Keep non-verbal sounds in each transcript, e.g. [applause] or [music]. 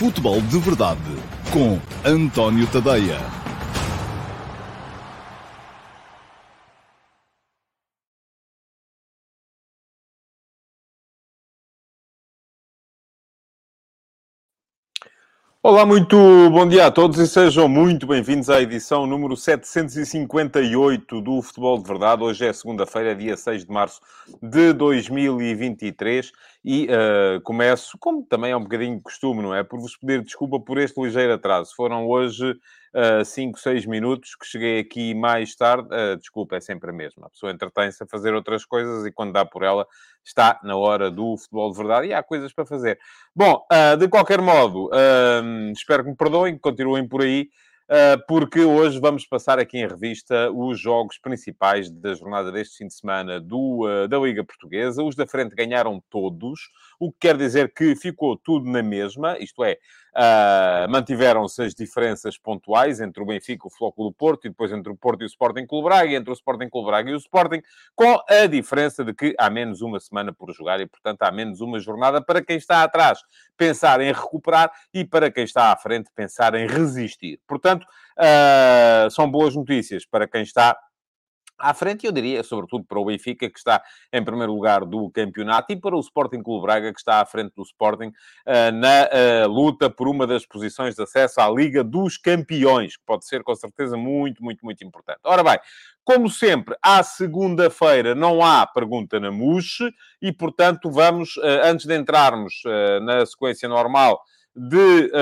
Futebol de Verdade com António Tadeia. Olá, muito bom dia a todos e sejam muito bem-vindos à edição número 758 do Futebol de Verdade. Hoje é segunda-feira, dia 6 de março de 2023 e uh, começo, como também é um bocadinho de costume, não é? Por vos pedir desculpa por este ligeiro atraso. Foram hoje 5, uh, 6 minutos que cheguei aqui mais tarde. Uh, desculpa, é sempre a mesma. A pessoa entretém-se a fazer outras coisas e quando dá por ela está na hora do futebol de verdade e há coisas para fazer. Bom, uh, de qualquer modo, espero que me perdoem, que continuem por aí, porque hoje vamos passar aqui em revista os jogos principais da jornada deste fim de semana do, da Liga Portuguesa. Os da frente ganharam todos, o que quer dizer que ficou tudo na mesma, isto é, Uh, Mantiveram-se as diferenças pontuais entre o Benfica, o Flóculo do Porto, e depois entre o Porto e o Sporting Clube Braga, e entre o Sporting Clube Braga e o Sporting, com a diferença de que há menos uma semana por jogar e, portanto, há menos uma jornada para quem está atrás pensar em recuperar e para quem está à frente pensar em resistir. Portanto, uh, são boas notícias para quem está à frente, eu diria, sobretudo para o Benfica, que está em primeiro lugar do campeonato, e para o Sporting Clube Braga, que está à frente do Sporting uh, na uh, luta por uma das posições de acesso à Liga dos Campeões, que pode ser com certeza muito, muito, muito importante. Ora bem, como sempre, à segunda-feira não há pergunta na MUS, e portanto vamos, uh, antes de entrarmos na sequência normal de. [laughs]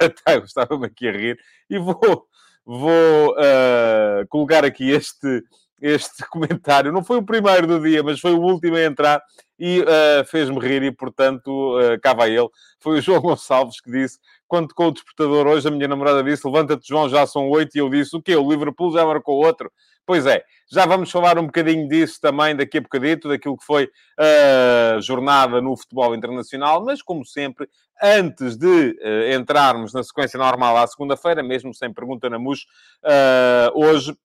Até gostava-me aqui a rir, e vou vou uh, colocar aqui este, este [laughs] comentário. Não foi o primeiro do dia, mas foi o último a entrar e uh, fez-me rir e, portanto, uh, cá vai ele. Foi o João [laughs] Gonçalves que disse, quando tocou o despertador hoje, a minha namorada disse, levanta-te João, já são oito, e eu disse, o quê? O Liverpool já marcou outro? Pois é, já vamos falar um bocadinho disso também daqui a bocadito, daquilo que foi a uh, jornada no futebol internacional, mas como sempre, antes de uh, entrarmos na sequência normal à segunda-feira, mesmo sem pergunta na MUS, uh, hoje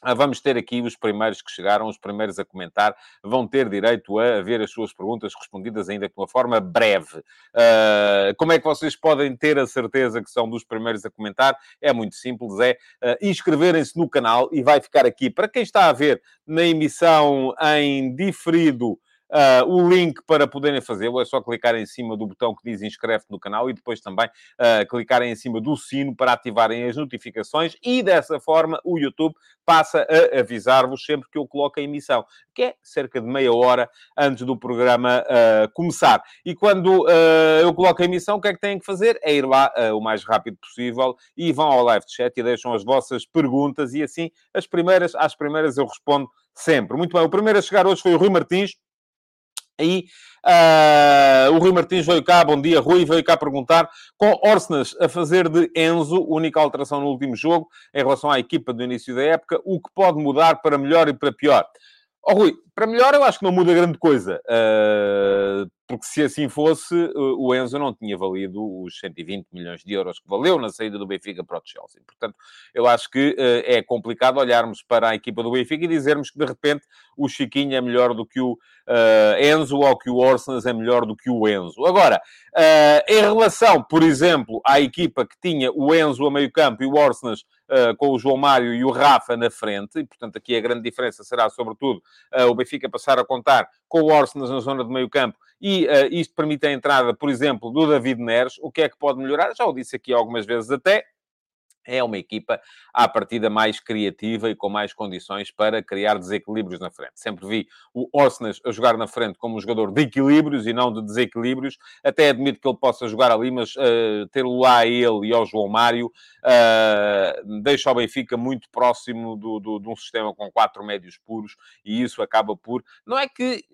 ah, vamos ter aqui os primeiros que chegaram, os primeiros a comentar, vão ter direito a ver as suas perguntas respondidas ainda de uma forma breve. Uh, como é que vocês podem ter a certeza que são dos primeiros a comentar? É muito simples, é uh, inscreverem-se no canal e vai ficar aqui, para quem está a ver na emissão em diferido, Uh, o link para poderem fazê-lo é só clicar em cima do botão que diz inscreve-te no canal e depois também uh, clicarem em cima do sino para ativarem as notificações e dessa forma o YouTube passa a avisar-vos sempre que eu coloco a emissão, que é cerca de meia hora antes do programa uh, começar. E quando eu coloco a emissão, o que é que têm que fazer? É ir lá o mais rápido possível e vão ao live chat e deixam as vossas perguntas e assim as primeiras, às primeiras eu respondo sempre. Muito bem, o primeiro a chegar hoje foi o Rui Martins. Aí uh, o Rui Martins veio cá, bom dia, Rui, veio cá perguntar, com Orsnas a fazer de Enzo, única alteração no último jogo, em relação à equipa do início da época, o que pode mudar para melhor e para pior? Oh, Rui, para melhor eu acho que não muda grande coisa, uh, porque se assim fosse, o Enzo não tinha valido os 120 milhões de euros que valeu na saída do Benfica para o Chelsea. Portanto, eu acho que uh, é complicado olharmos para a equipa do Benfica e dizermos que de repente o Chiquinho é melhor do que o uh, Enzo ou que o Orsens é melhor do que o Enzo. Agora, em relação, por exemplo, à equipa que tinha o Enzo a meio campo e o Orsens Uh, com o João Mário e o Rafa na frente, e portanto aqui a grande diferença será, sobretudo, uh, o Benfica passar a contar com o Orsnes na zona de meio campo e uh, isto permite a entrada, por exemplo, do David Neres. O que é que pode melhorar? Já o disse aqui algumas vezes até é uma equipa à partida mais criativa e com mais condições para criar desequilíbrios na frente. Sempre vi o Orsnes a jogar na frente como um jogador de equilíbrios e não de desequilíbrios. Até admito que ele possa jogar ali, mas uh, ter-lo lá a ele e ao João Mário uh, deixa o Benfica muito próximo do, do, de um sistema com quatro médios puros e isso acaba por... Não é que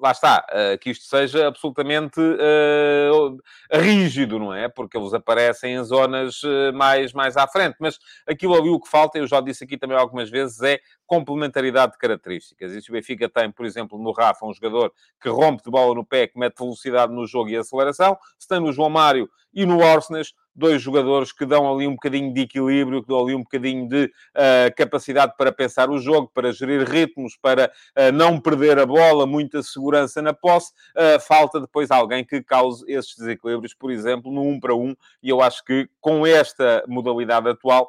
lá está, uh, que isto seja absolutamente uh, rígido, não é? Porque eles aparecem em zonas uh, mais, mais à frente. Mas aquilo ali o que falta, eu já disse aqui também algumas vezes, é complementaridade de características. E se o Benfica tem, por exemplo, no Rafa, um jogador que rompe de bola no pé, que mete velocidade no jogo e aceleração, se tem no João Mário e no Arsenal dois jogadores que dão ali um bocadinho de equilíbrio, que dão ali um bocadinho de uh, capacidade para pensar o jogo, para gerir ritmos, para uh, não perder a bola, muita segurança na posse. Uh, falta depois alguém que cause esses desequilíbrios, por exemplo, no 1 para 1, e eu acho que com esta modalidade atual,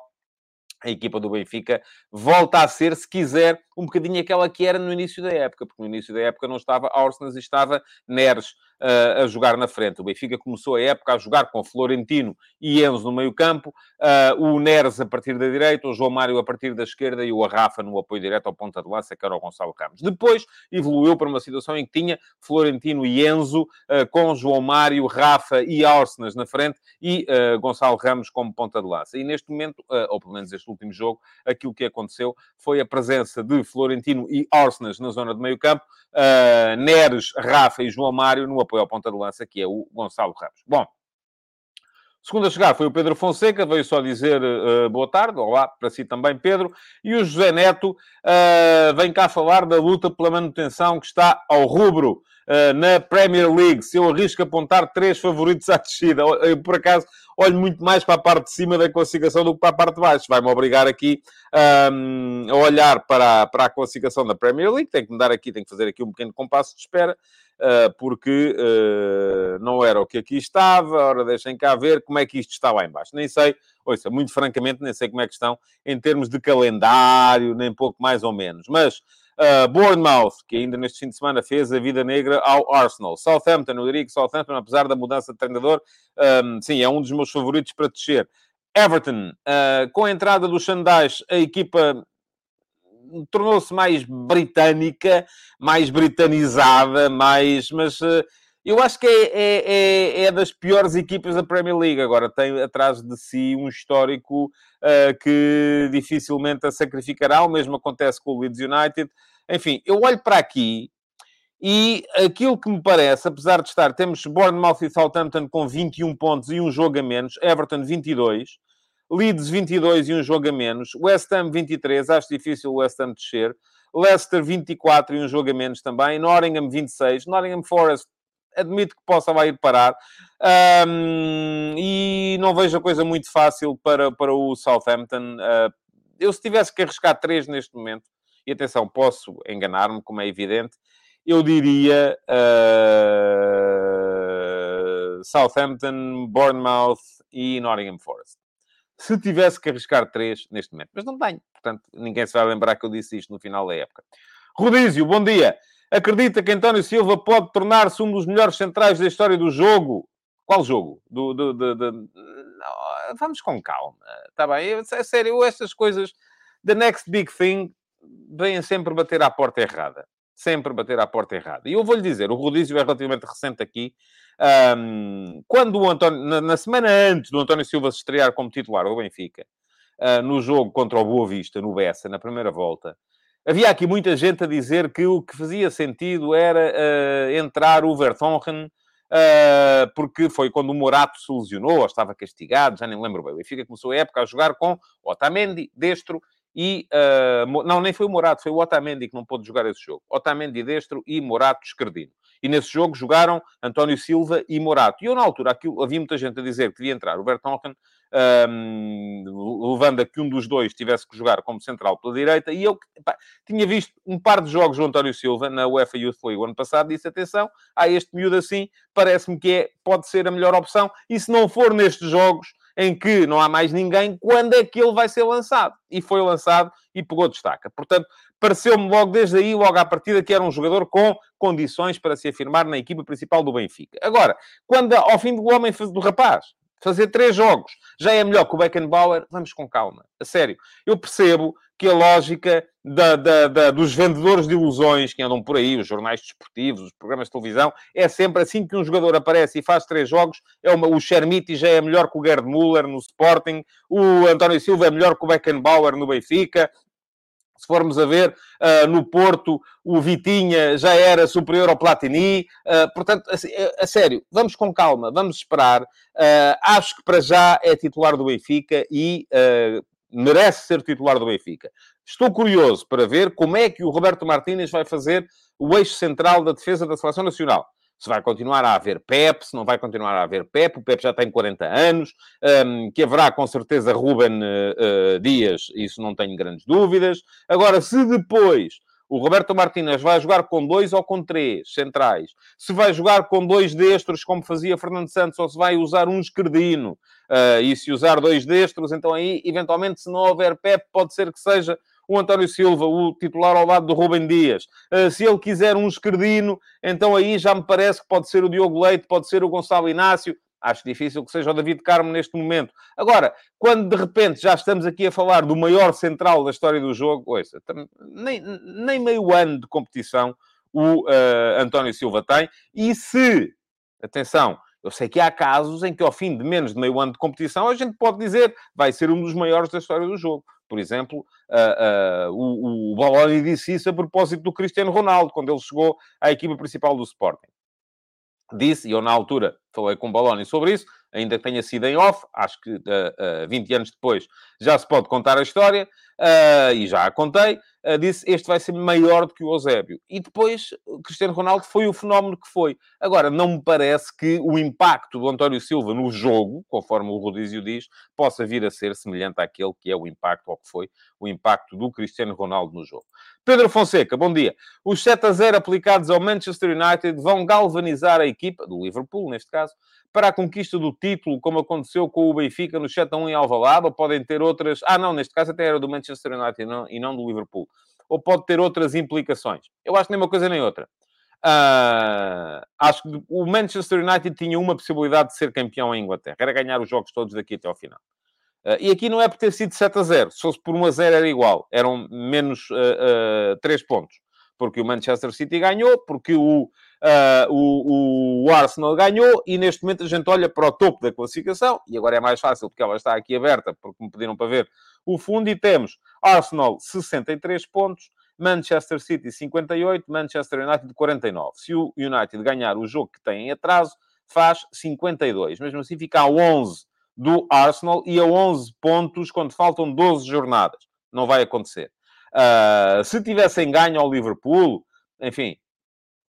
a equipa do Benfica volta a ser, se quiser, um bocadinho aquela que era no início da época, porque no início da época não estava Orsnes e estava Neres uh, a jogar na frente. O Benfica começou a época a jogar com Florentino e Enzo no meio campo, uh, o Neres a partir da direita, o João Mário a partir da esquerda e o Arrafa no apoio direto ao ponta de lança, que era o Gonçalo Ramos. Depois evoluiu para uma situação em que tinha Florentino e Enzo, uh, com João Mário, Rafa e Orsnes na frente e Gonçalo Ramos como ponta de lança. E neste momento, ou pelo menos este último jogo, aquilo que aconteceu foi a presença de Florentino e Orsnes na zona de meio campo, Neres, Rafa e João Mário no apoio ao ponta de lança, que é o Gonçalo Ramos. Bom, segundo a chegar foi o Pedro Fonseca, veio só dizer uh, boa tarde, olá para si também, Pedro. E o José Neto uh, vem cá falar da luta pela manutenção que está ao rubro uh, na Premier League. Se eu arrisco apontar três favoritos à descida, eu, por acaso olho muito mais para a parte de cima da classificação do que para a parte de baixo. Vai-me obrigar aqui um, a olhar para a, para a classificação da Premier League. Tenho que me dar aqui, tenho que fazer aqui um pequeno compasso de espera. Uh, porque uh, não era o que aqui estava. Ora, deixem cá ver como é que isto está lá embaixo. Nem sei, ouça, muito francamente, nem sei como é que estão em termos de calendário, nem pouco mais ou menos. Mas uh, Bournemouth, que ainda neste fim de semana fez a vida negra ao Arsenal. Southampton, eu diria que Southampton, apesar da mudança de treinador, um, sim, é um dos meus favoritos para descer. Everton, com a entrada do Xandais, a equipa tornou-se mais britânica, mais britanizada, mais. Mas uh, eu acho que é, é, é, é, das piores equipas da Premier League. Agora tem atrás de si um histórico uh, que dificilmente a sacrificará. O mesmo acontece com o Leeds United. Enfim, eu olho para aqui e aquilo que me parece, apesar de estar, temos Bournemouth e Southampton com 21 pontos e um jogo a menos, Everton 22. Leeds 22 e um jogo a menos. West Ham 23, acho difícil o West Ham descer. Leicester 24 e um jogo a menos também. Nottingham 26. Nottingham Forest admito que possa lá ir parar. Um, e não vejo a coisa muito fácil para, para o Southampton. Uh, eu, se tivesse que arriscar três neste momento, e atenção, posso enganar-me, como é evidente, eu diria uh, Southampton, Bournemouth e Nottingham Forest se tivesse que arriscar três neste momento. Mas não tenho. Portanto, ninguém se vai lembrar que eu disse isto no final da época. Rodízio, bom dia. Acredita que António Silva pode tornar-se um dos melhores centrais da história do jogo? Qual jogo? Do, do, do, do... Vamos com calma. Está bem? É sério, estas coisas... The next big thing vêm sempre bater à porta errada. Sempre bater à porta errada. E eu vou-lhe dizer, o Rodízio é relativamente recente aqui. Um, quando o António, na, na, semana antes do António Silva se estrear como titular do Benfica, uh, no jogo contra o Boa Vista, no Bessa, na primeira volta, havia aqui muita gente a dizer que o que fazia sentido era uh, entrar o Vertonghen, uh, porque foi quando o Morato se lesionou, ou estava castigado, já nem lembro bem. O Benfica começou a época a jogar com Otamendi, Destro e... não, nem foi o Morato, foi o Otamendi que não pôde jogar esse jogo. Otamendi, Destro e Morato, Esquerdino. E nesse jogo jogaram António Silva e Morato. E eu, na altura, havia muita gente a dizer que devia entrar o Bertonken, um, levando a que um dos dois tivesse que jogar como central pela direita. E eu epá, tinha visto um par de jogos do António Silva na UEFA Youth League o ano passado. Disse, atenção, há este miúdo assim, parece-me que é, pode ser a melhor opção. E se não for nestes jogos, em que não há mais ninguém, quando é que ele vai ser lançado? E foi lançado e pegou destaca. Portanto, pareceu-me logo desde aí, logo à partida, que era um jogador com condições para se afirmar na equipa principal do Benfica. Agora, quando ao fim do homem do rapaz fazer três jogos já é melhor que o Beckenbauer, vamos com calma. A sério. Eu percebo que a lógica da, da, da, dos vendedores de ilusões que andam por aí, os jornais desportivos, os programas de televisão, é sempre assim que um jogador aparece e faz três jogos, é uma, o Chermiti já é melhor que o Gerd Müller no Sporting, o António Silva é melhor que o Beckenbauer no Benfica, se formos a ver, uh, no Porto, o Vitinha já era superior ao Platini. Uh, portanto, a, a, sério, vamos com calma, vamos esperar. Uh, acho que para já é titular do Benfica e merece ser titular do Benfica. Estou curioso para ver como é que o Roberto Martínez vai fazer o eixo central da defesa da Seleção Nacional. Se vai continuar a haver PEP, se não vai continuar a haver PEP, o PEP já tem 40 anos, um, que haverá com certeza Ruben uh, uh, Dias, isso não tenho grandes dúvidas. Agora, se depois o Roberto Martínez vai jogar com dois ou com três centrais, se vai jogar com dois destros, como fazia Fernando Santos, ou se vai usar um esquerdino, uh, e se usar dois destros, então aí, eventualmente, se não houver PEP, pode ser que seja o António Silva, o titular ao lado do Rubem Dias. Uh, se ele quiser um esquerdino, então aí já me parece que pode ser o Diogo Leite, pode ser o Gonçalo Inácio. Acho difícil que seja o David Carmo neste momento. Agora, quando de repente já estamos aqui a falar do maior central da história do jogo, ouça, nem, nem meio ano de competição o uh, António Silva tem. E se, atenção, eu sei que há casos em que ao fim de menos de meio ano de competição a gente pode dizer vai ser um dos maiores da história do jogo. Por exemplo, uh, uh, o, o Boloni disse isso a propósito do Cristiano Ronaldo, quando ele chegou à equipa principal do Sporting. Disse, e eu na altura falei com o Boloni sobre isso, ainda que tenha sido em off, acho que uh, uh, 20 anos depois já se pode contar a história, uh, e já a contei, uh, disse este vai ser maior do que o Eusébio. E depois Cristiano Ronaldo foi o fenómeno que foi. Agora, não me parece que o impacto do António Silva no jogo, conforme o Rodízio diz, possa vir a ser semelhante àquele que é o impacto, ou que foi o impacto do Cristiano Ronaldo no jogo. Pedro Fonseca, bom dia. Os 7 a 0 aplicados ao Manchester United vão galvanizar a equipa, do Liverpool neste caso, para a conquista do título, como aconteceu com o Benfica no 7 a 1 em Alvalade, ou podem ter outras... Ah, não, neste caso até era do Manchester United não, e não do Liverpool. Ou pode ter outras implicações. Eu acho que nem uma coisa nem outra. Uh, acho que o Manchester United tinha uma possibilidade de ser campeão em Inglaterra. Era ganhar os jogos todos daqui até ao final. Uh, e aqui não é por ter sido 7 a 0. Se fosse por 1 a 0 era igual. Eram menos uh, uh, 3 pontos. Porque o Manchester City ganhou, porque o, uh, o, o Arsenal ganhou e neste momento a gente olha para o topo da classificação e agora é mais fácil porque ela está aqui aberta, porque me pediram para ver o fundo e temos Arsenal 63 pontos, Manchester City 58, Manchester United 49. Se o United ganhar o jogo que tem em atraso, faz 52. Mesmo assim fica a 11 do Arsenal e a 11 pontos quando faltam 12 jornadas. Não vai acontecer. Uh, se tivessem ganho ao Liverpool, enfim,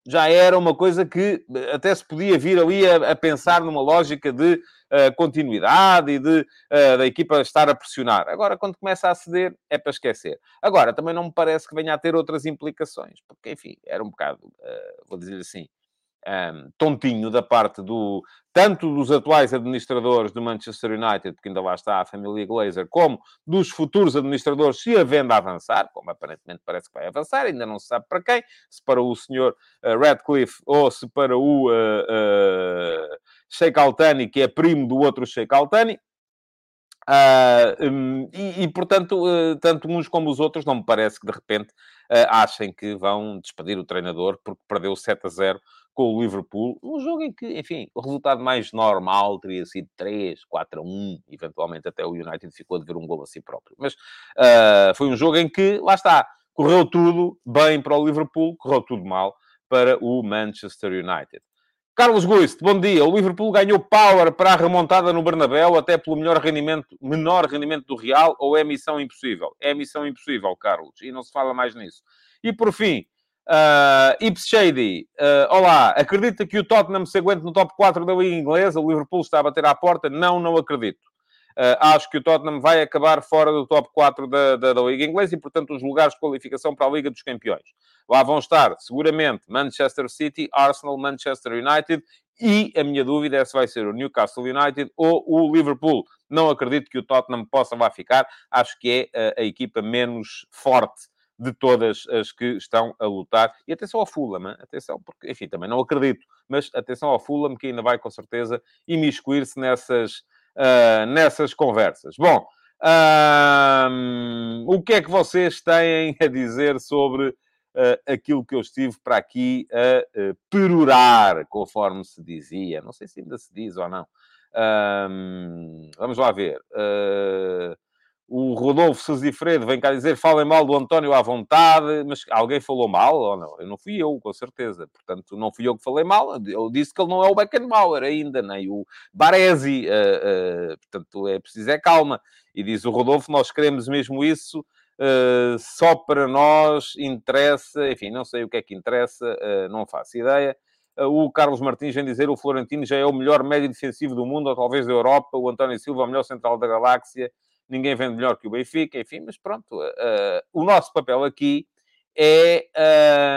já era uma coisa que até se podia vir ali a, a pensar numa lógica de uh, continuidade e de uh, da equipa estar a pressionar. Agora, quando começa a ceder, é para esquecer. Agora, também não me parece que venha a ter outras implicações, porque, enfim, era um bocado, uh, vou dizer assim, um, tontinho da parte do tanto dos atuais administradores do Manchester United, porque ainda lá está a família Glazer, como dos futuros administradores, se a venda avançar, como aparentemente parece que vai avançar, ainda não se sabe para quem, se para o senhor uh, Radcliffe ou se para o uh, uh, Sheikh Altani, que é primo do outro Sheikh Altani. Uh, um, e, e, portanto, uh, tanto uns como os outros, não me parece que de repente uh, achem que vão despedir o treinador porque perdeu 7 a 0 com o Liverpool, um jogo em que, enfim, o resultado mais normal teria sido 3, 4 a 1, eventualmente até o United ficou de ver um gol a si próprio. Mas uh, foi um jogo em que, lá está, correu tudo bem para o Liverpool, correu tudo mal para o Manchester United. Carlos Guist, bom dia. O Liverpool ganhou power para a remontada no Bernabéu, até pelo melhor rendimento, menor rendimento do Real, ou é missão impossível? É missão impossível, Carlos, e não se fala mais nisso. E por fim, Uh, Ips Shady, uh, olá, acredita que o Tottenham se aguente no top 4 da Liga Inglesa? O Liverpool está a bater à porta? Não, não acredito. Uh, acho que o Tottenham vai acabar fora do top 4 da, da, da, Liga Inglesa e, portanto, os lugares de qualificação para a Liga dos Campeões. Lá vão estar, seguramente, Manchester City, Arsenal, Manchester United e a minha dúvida é se vai ser o Newcastle United ou o Liverpool. Não acredito que o Tottenham possa lá ficar. Acho que é a equipa menos forte de todas as que estão a lutar. E atenção ao Fulham, atenção, porque, enfim, também não acredito, mas atenção ao Fulham, que ainda vai com certeza imiscuir-se nessas, uh, nessas conversas. Bom, o que é que vocês têm a dizer sobre uh, aquilo que eu estive para aqui a uh, perorar, conforme se dizia? Não sei se ainda se diz ou não. vamos lá ver. Uh, o Rodolfo Sazifredo vem cá dizer, falem mal do António à vontade, mas alguém falou mal ou não? Eu não fui eu, com certeza. Portanto, não fui eu que falei mal. Eu disse que ele não é o Beckenbauer ainda, nem o Baresi. Uh, uh, portanto, é preciso é calma. E diz o Rodolfo, nós queremos mesmo isso. Uh, só para nós interessa, enfim, não sei o que é que interessa, não faço ideia. o Carlos Martins vem dizer o Florentino já é o melhor médio defensivo do mundo, ou talvez da Europa. O António Silva, o melhor central da galáxia. Ninguém vende melhor que o Benfica, enfim, mas pronto. Uh, o nosso papel aqui é,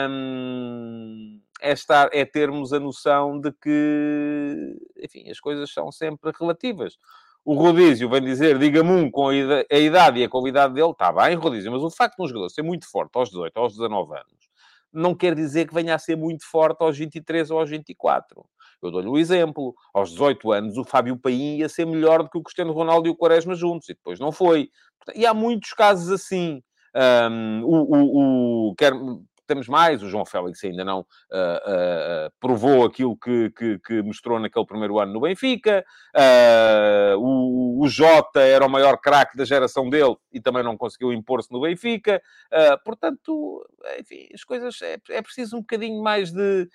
um, é, estar, é termos a noção de que, enfim, as coisas são sempre relativas. O Rodízio vem dizer, diga-me um com a idade e a qualidade dele, está bem, Rodízio, mas o facto de um jogador ser muito forte aos 18, aos 19 anos, não quer dizer que venha a ser muito forte aos 23 ou aos 24. Eu dou-lhe o um exemplo. Aos 18 anos, o Fábio Paim ia ser melhor do que o Cristiano Ronaldo e o Quaresma juntos, e depois não foi. E há muitos casos assim. Um, o, o, o, quer, temos mais. O João Félix ainda não uh, uh, provou aquilo que, que, que, mostrou naquele primeiro ano no Benfica. Uh, o, o Jota era o maior craque da geração dele e também não conseguiu impor-se no Benfica. portanto, enfim, as coisas... É, é preciso um bocadinho mais de,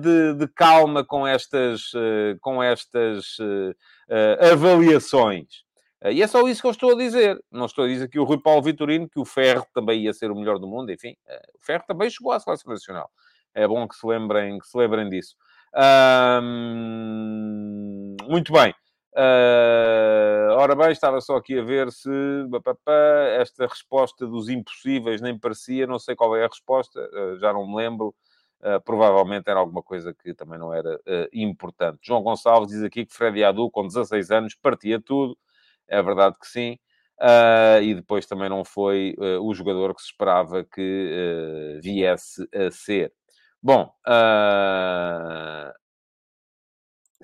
de, de calma com estas, com estas avaliações. Eh, e é só isso que eu estou a dizer. Não estou a dizer que o Rui Paulo Vitorino, que o Ferro também ia ser o melhor do mundo, enfim. Eh, o Ferro também chegou à seleção nacional. É bom que se lembrem, que se lembrem disso. muito bem. Uh, ora bem, estava só aqui a ver se esta resposta dos impossíveis nem parecia, não sei qual é a resposta, uh, já não me lembro. Uh, provavelmente era alguma coisa que também não era importante. João Gonçalves diz aqui que Freddy Adu, com 16 anos, partia tudo é verdade que sim. Uh, e depois também não foi uh, o jogador que se esperava que uh, viesse a ser. Bom, [laughs]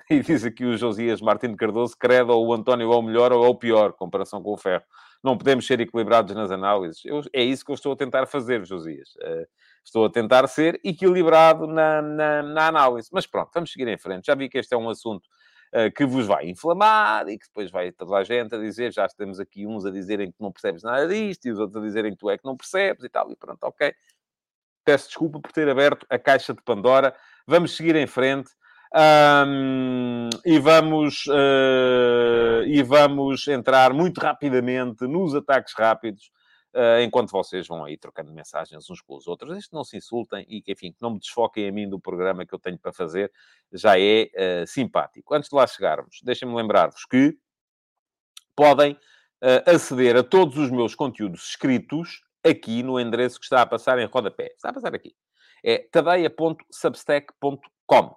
e diz aqui o Josias Martins Cardoso, credo, ou o António é o melhor ou é o pior, comparação com o Ferro. Não podemos ser equilibrados nas análises. Eu, é isso que eu estou a tentar fazer, Josias. estou a tentar ser equilibrado na, na, na análise. Mas pronto, vamos seguir em frente. Já vi que este é um assunto que vos vai inflamar e que depois vai toda a gente a dizer, já temos aqui uns a dizerem que não percebes nada disto e os outros a dizerem que tu é que não percebes e tal, e pronto, ok. Peço desculpa por ter aberto a caixa de Pandora. Vamos seguir em frente. Um, e, vamos, uh, e vamos entrar muito rapidamente nos ataques rápidos uh, enquanto vocês vão aí trocando mensagens uns com os outros. Isto não se insultem e enfim, que não me desfoquem a mim do programa que eu tenho para fazer, já é uh, simpático. Antes de lá chegarmos, deixem-me lembrar-vos que podem uh, aceder a todos os meus conteúdos escritos aqui no endereço que está a passar em rodapé. Está a passar aqui. É tadeia.substack.com.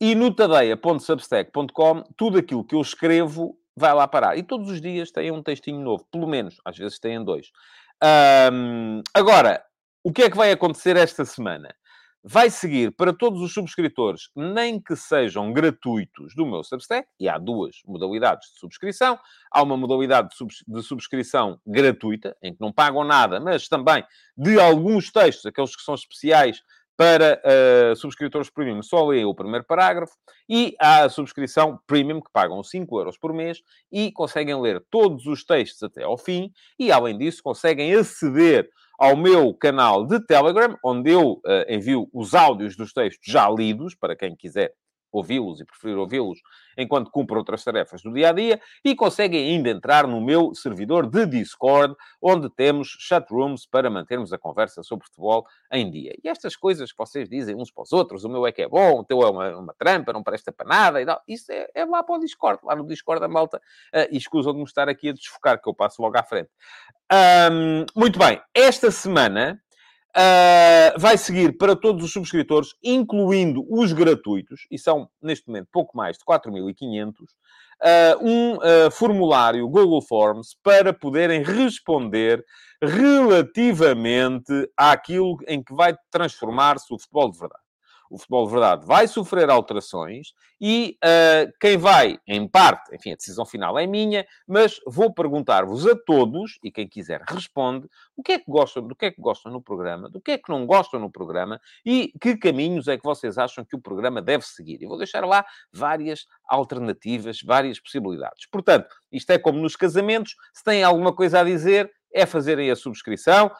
E no tadeia.substack.com, tudo aquilo que eu escrevo vai lá parar. E todos os dias tem um textinho novo, pelo menos, às vezes têm dois. Um, agora, o que é que vai acontecer esta semana? Vai seguir para todos os subscritores, nem que sejam gratuitos do meu Substack, e há duas modalidades de subscrição. Há uma modalidade de, subs de subscrição gratuita, em que não pagam nada, mas também de alguns textos, aqueles que são especiais para uh, subscritores premium, só lê o primeiro parágrafo. E há a subscrição premium, que pagam 5 euros por mês e conseguem ler todos os textos até ao fim. E, além disso, conseguem aceder ao meu canal de Telegram, onde eu uh, envio os áudios dos textos já lidos, para quem quiser ouvi-los e preferir ouvi-los enquanto cumpre outras tarefas do dia a dia e conseguem ainda entrar no meu servidor de Discord, onde temos chatrooms para mantermos a conversa sobre futebol em dia. E estas coisas que vocês dizem uns para os outros, o meu é que é bom, o teu é uma, uma trampa, não presta para nada e tal, isso é, é, lá para o Discord. Lá no Discord a malta, uh, e escusam de me estar aqui a desfocar, que eu passo logo à frente. Um, muito bem, esta semana Uh, vai seguir para todos os subscritores, incluindo os gratuitos, e são, neste momento, pouco mais de 4.500, uh, ah, um uh, formulário Google Forms para poderem responder relativamente àquilo em que vai transformar-se o futebol de verdade o futebol de verdade vai sofrer alterações e uh, quem vai, em parte, enfim, a decisão final é minha, mas vou perguntar-vos a todos, e quem quiser responde, o que é que gostam, do que é que gostam no programa, do que é que não gostam no programa e que caminhos é que vocês acham que o programa deve seguir. E vou deixar lá várias alternativas, várias possibilidades. Portanto, isto é como nos casamentos, se têm alguma coisa a dizer, é fazerem a subscrição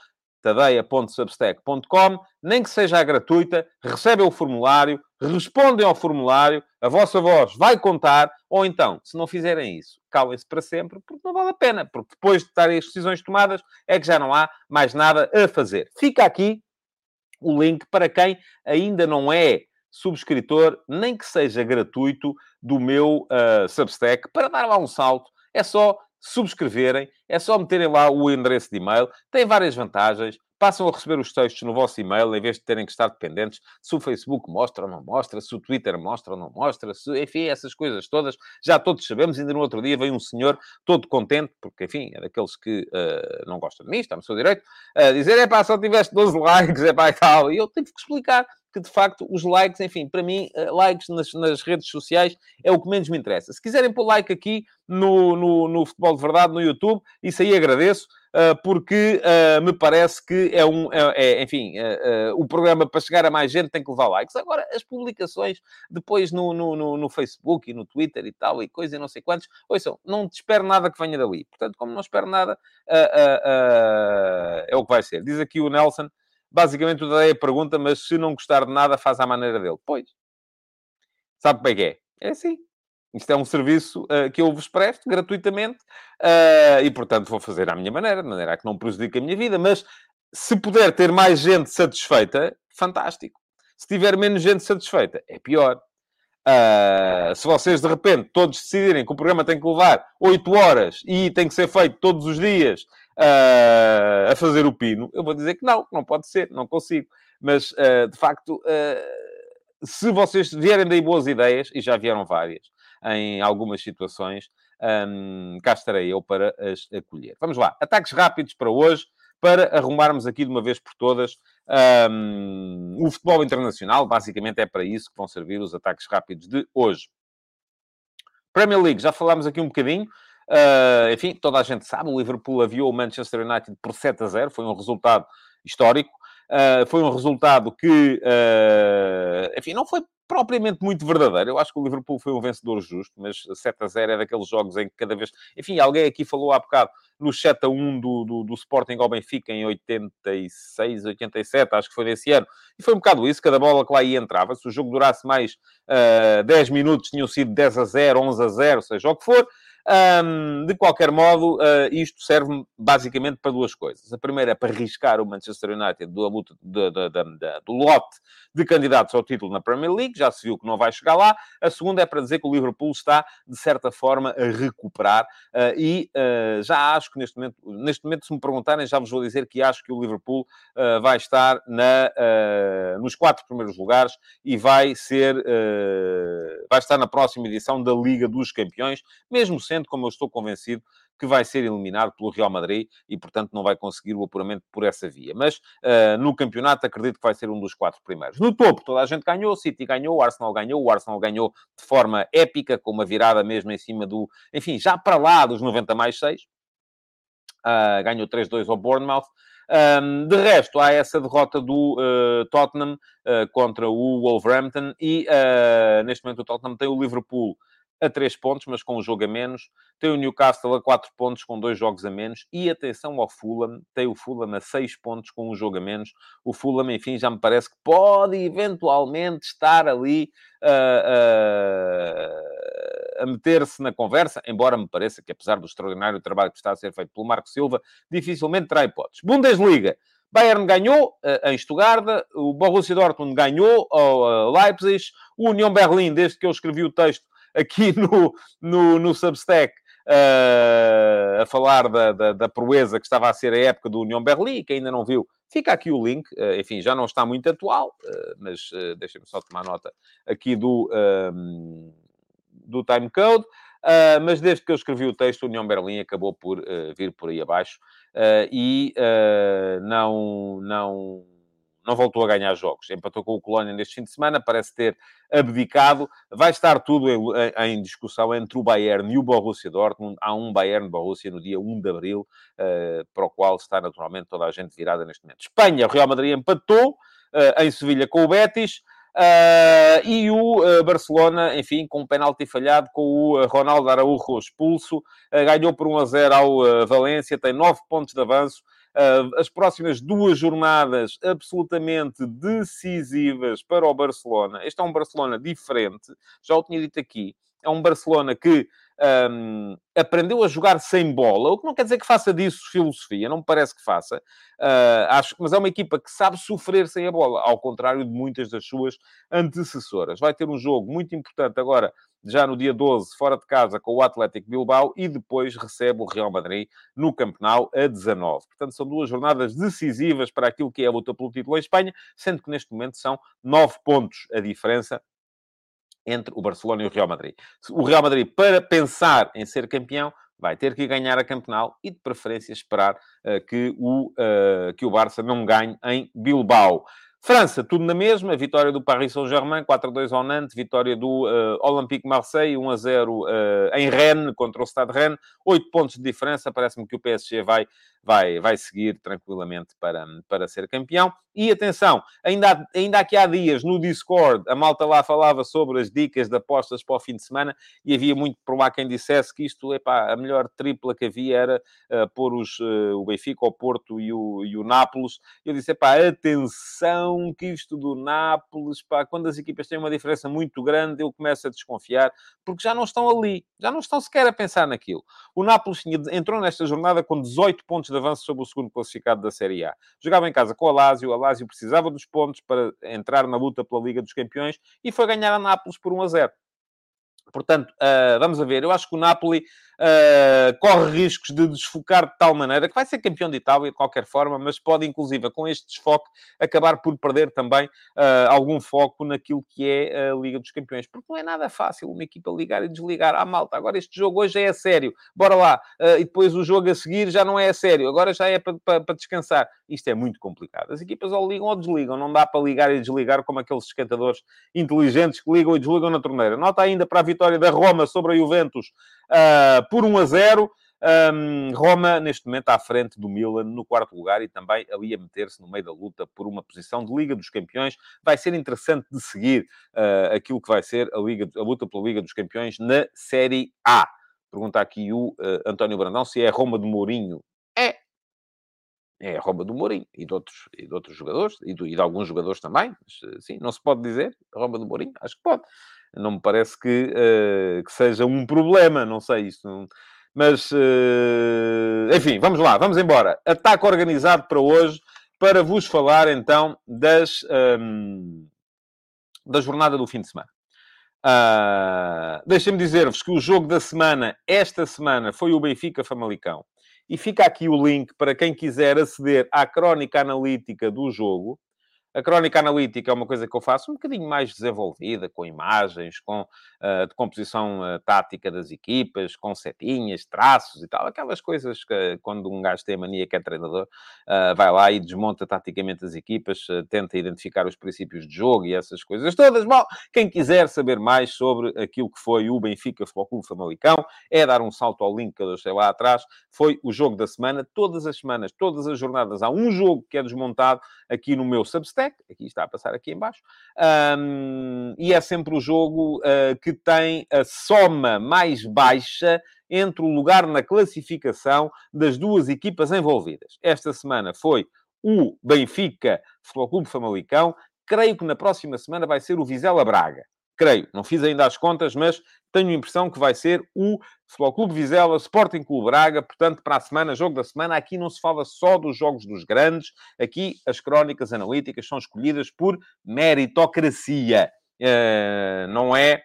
tadeia.substack.com, nem que seja gratuita, recebem o formulário, respondem ao formulário, a vossa voz vai contar, ou então, se não fizerem isso, calem-se para sempre, porque não vale a pena, porque depois de estarem as decisões tomadas, é que já não há mais nada a fazer. Fica aqui o link para quem ainda não é subscritor, nem que seja gratuito, do meu uh, Substack, para dar lá um salto. É só subscreverem, é só meterem lá o endereço de e-mail. Tem várias vantagens passam a receber os textos no vosso e-mail, em vez de terem que estar dependentes se o Facebook mostra ou não mostra, se o Twitter mostra ou não mostra, se, enfim, essas coisas todas, já todos sabemos. Ainda no outro dia veio um senhor todo contente, porque, enfim, é daqueles que uh, não gostam de mim, está no seu direito, a uh, dizer, é pá, só tiveste 12 likes, é pá, e tal. E eu tive que explicar que de facto os likes, enfim, para mim, eh, likes nas, nas, redes sociais é o que menos me interessa. Se quiserem pôr like aqui no, no, no Futebol de Verdade, no YouTube, isso aí agradeço. Ah, porque uh, me parece que é um, é, é enfim, uh, o programa para chegar a mais gente tem que levar likes. Agora, as publicações depois no, no, no, no Facebook e no Twitter e tal, e coisa e não sei quantos, ouçam, não te espero nada que venha dali. Portanto, como não espero nada, é o que vai ser. Diz aqui o Nelson, basicamente o Tadei pergunta, mas se não gostar de nada, faz à maneira dele. Pois. Sabe como é que é? É assim. Isto é um serviço uh, que eu vos presto gratuitamente uh, e, portanto, vou fazer à minha maneira, de maneira a que não prejudique a minha vida. Mas se puder ter mais gente satisfeita, fantástico. Se tiver menos gente satisfeita, é pior. Uh, se vocês de repente todos decidirem que o programa tem que levar 8 horas e tem que ser feito todos os dias uh, a fazer o pino, eu vou dizer que não, não pode ser, não consigo. Mas uh, de facto, se vocês vierem daí boas ideias, e já vieram várias, em algumas situações, um, cá estarei eu para as acolher. Vamos lá, ataques rápidos para hoje, para arrumarmos aqui de uma vez por todas um, o futebol internacional. Basicamente é para isso que vão servir os ataques rápidos de hoje. Premier League, já falámos aqui um bocadinho. Uh, enfim, toda a gente sabe, o Liverpool aviou o Manchester United por 7 a 0, foi um resultado histórico. Uh, foi um resultado que, uh, enfim, não foi propriamente muito verdadeiro. Eu acho que o Liverpool foi um vencedor justo, mas 7 a 0 é daqueles jogos em que cada vez. Enfim, alguém aqui falou há bocado no 7 a 1 do, do, do Sporting ao Benfica em 86, 87, acho que foi desse ano. E foi um bocado isso, cada bola que lá ia entrava. Se o jogo durasse mais uh, ah, 10 minutos, tinham sido 10 a 0, 11 a 0, seja o que for. Um, de qualquer modo, uh, isto serve basicamente para duas coisas. A primeira é para riscar o Manchester United do, do, do, do, lote de candidatos ao título na Premier League, já se viu que não vai chegar lá. A segunda é para dizer que o Liverpool está, de certa forma, a recuperar. Uh, e uh, já acho que neste momento, neste momento, se me perguntarem, já vos vou dizer que acho que o Liverpool vai estar na, nos quatro primeiros lugares e vai ser, vai estar na próxima edição da Liga dos Campeões, mesmo sem sendo, como eu estou convencido, que vai ser eliminado pelo Real Madrid e, portanto, não vai conseguir o apuramento por essa via. Mas uh, no campeonato acredito que vai ser um dos quatro primeiros. No topo, toda a gente ganhou, o City ganhou, o Arsenal ganhou, o Arsenal ganhou de forma épica, com uma virada mesmo em cima do, enfim, já para lá dos 90 mais 6. Uh, ah, ganhou 3-2 ao Bournemouth. Um, de resto, há essa derrota do uh, Tottenham uh, contra o Wolverhampton e uh, neste momento o Tottenham tem o Liverpool a 3 pontos, mas com um jogo a menos. Tem o Newcastle a 4 pontos, com dois jogos a menos. E atenção ao Fulham, tem o Fulham a 6 pontos, com um jogo a menos. O Fulham, enfim, já me parece que pode eventualmente estar ali uh, uh, a meter-se na conversa, embora me pareça que, apesar do extraordinário trabalho que está a ser feito pelo Marco Silva, dificilmente terá hipóteses. Bundesliga. Bayern ganhou uh, em Stuttgart, o Borussia Dortmund ganhou ao uh, Leipzig, o União Berlim, desde que eu escrevi o texto, aqui no, no, no Substack uh, a falar da, da, da, proeza que estava a ser a época do União Berlim, que ainda não viu, fica aqui o link. Uh, enfim, já não está muito atual, uh, mas deixem-me só tomar nota aqui do, do timecode. Mas desde que eu escrevi o texto, o União Berlim acabou por vir por aí abaixo e não, não, não voltou a ganhar jogos. Empatou com o Colónia neste fim de semana, parece ter abdicado. Vai estar tudo em, em discussão entre o Bayern e o Borussia Dortmund. Há um Bayern-Borussia no dia 1 de Abril, uh, para o qual está naturalmente toda a gente virada neste momento. Espanha, o Real Madrid empatou uh, em Sevilha com o Betis. Uh, e o uh, Barcelona, enfim, com um penalti falhado, com o Ronaldo Araújo expulso, ganhou por 1 a 0 ao Valência, tem 9 pontos de avanço, as próximas duas jornadas absolutamente decisivas para o Barcelona. Este é um Barcelona diferente, já o tinha dito aqui. É um Barcelona que um, aprendeu a jogar sem bola, o que não quer dizer que faça disso filosofia, não me parece que faça, uh, acho, mas é uma equipa que sabe sofrer sem a bola, ao contrário de muitas das suas antecessoras. Vai ter um jogo muito importante agora, já no dia 12, fora de casa, com o Atlético Bilbao, e depois recebe o Real Madrid no Campeonato a 19. Portanto, são duas jornadas decisivas para aquilo que é a luta pelo título em Espanha, sendo que neste momento são nove pontos a diferença entre o Barcelona e o Real Madrid. O Real Madrid, para pensar em ser campeão, vai ter que ganhar a campeonato e, de preferência, esperar uh, que, o, uh, que o Barça não ganhe em Bilbao. França, tudo na mesma. Vitória do Paris Saint-Germain, 4-2 ao Nantes. Vitória do uh, Olympique Marseille, 1-0 uh, em Rennes, contra o Stade Rennes. 8 pontos de diferença. Parece-me que o PSG vai vai, vai seguir tranquilamente para, para ser campeão. E atenção, ainda, ainda aqui há dias no Discord, a malta lá falava sobre as dicas de apostas para o fim de semana e havia muito por lá quem dissesse que isto, epá, a melhor tripla que havia era uh, pôr os, o Benfica, o Porto e o, e o Nápoles. Eu disse, epá, atenção que isto do Nápoles, pá, quando as equipas têm uma diferença muito grande, eu começo a desconfiar, porque já não estão ali, já não estão sequer a pensar naquilo. O Nápoles entrou nesta jornada com 18 pontos de avanço sobre o segundo classificado da Série A. Jogava em casa com o Lazio, o Lazio precisava dos pontos para entrar na luta pela Liga dos Campeões e foi ganhar a Nápoles por 1 a 0. Portanto, uh, vamos a ver. Eu acho que o Napoli uh, corre riscos de desfocar de tal maneira que vai ser campeão de Itália de qualquer forma, mas pode, inclusive, com este desfoque, acabar por perder também uh, algum foco naquilo que é a Liga dos Campeões. Porque não é nada fácil uma equipa ligar e desligar. à malta, agora este jogo hoje é a sério. Bora lá. e depois o jogo a seguir já não é a sério. Agora já é para, para, para descansar. Isto é muito complicado. As equipas ou ligam ou desligam. Não dá para ligar e desligar como aqueles escantadores inteligentes que ligam e desligam na torneira. Nota ainda para a vitória da Roma sobre a Juventus uh, por 1 a 0. Um, Roma, neste momento, à frente do Milan no quarto lugar e também ali a meter-se no meio da luta por uma posição de Liga dos Campeões. Vai ser interessante de seguir uh, aquilo que vai ser a, Liga, a luta pela Liga dos Campeões na Série A. Pergunta aqui o uh, António Brandão se é Roma de Mourinho. É. A Roma do Mourinho e de outros, e de outros jogadores e, e de alguns jogadores também. Mas, sim, não se pode dizer Roma do Mourinho? Acho que pode não me parece que, uh, que seja um problema, não sei isso. Não... Mas, uh, enfim, vamos lá, vamos embora. Ataque organizado para hoje, para vos falar então das, um, ehm, da jornada do fim de semana. Uh, Deixem-me dizer-vos que o jogo da semana, esta semana, foi o Benfica Famalicão. E fica aqui o link para quem quiser aceder à crónica analítica do jogo. A crónica analítica é uma coisa que eu faço um bocadinho mais desenvolvida, com imagens, com de composição uh, tática das equipas, com setinhas, traços e tal. Aquelas coisas que quando um gajo tem a mania que é treinador, uh, vai lá e desmonta taticamente as equipas, tenta identificar os princípios de jogo e essas coisas todas. Bom, quem quiser saber mais sobre aquilo que foi o Benfica Futebol Clube Famalicão, é dar um salto ao link que eu deixei lá atrás. Foi o jogo da semana. Todas as semanas, todas as jornadas, há um jogo que é desmontado aqui no meu Substack aqui está a passar aqui embaixo, um, e é sempre o jogo uh, que tem a soma mais baixa entre o lugar na classificação das duas equipas envolvidas. Esta semana foi o Benfica Futebol Clube Famalicão, creio que na próxima semana vai ser o Vizela Braga. Creio, não fiz ainda as contas, mas tenho a impressão que vai ser o Futebol Clube Vizela, Sporting Clube Braga, portanto, para a semana, jogo da semana, aqui não se fala só dos jogos dos grandes, aqui as crónicas analíticas são escolhidas por meritocracia, uh, não é...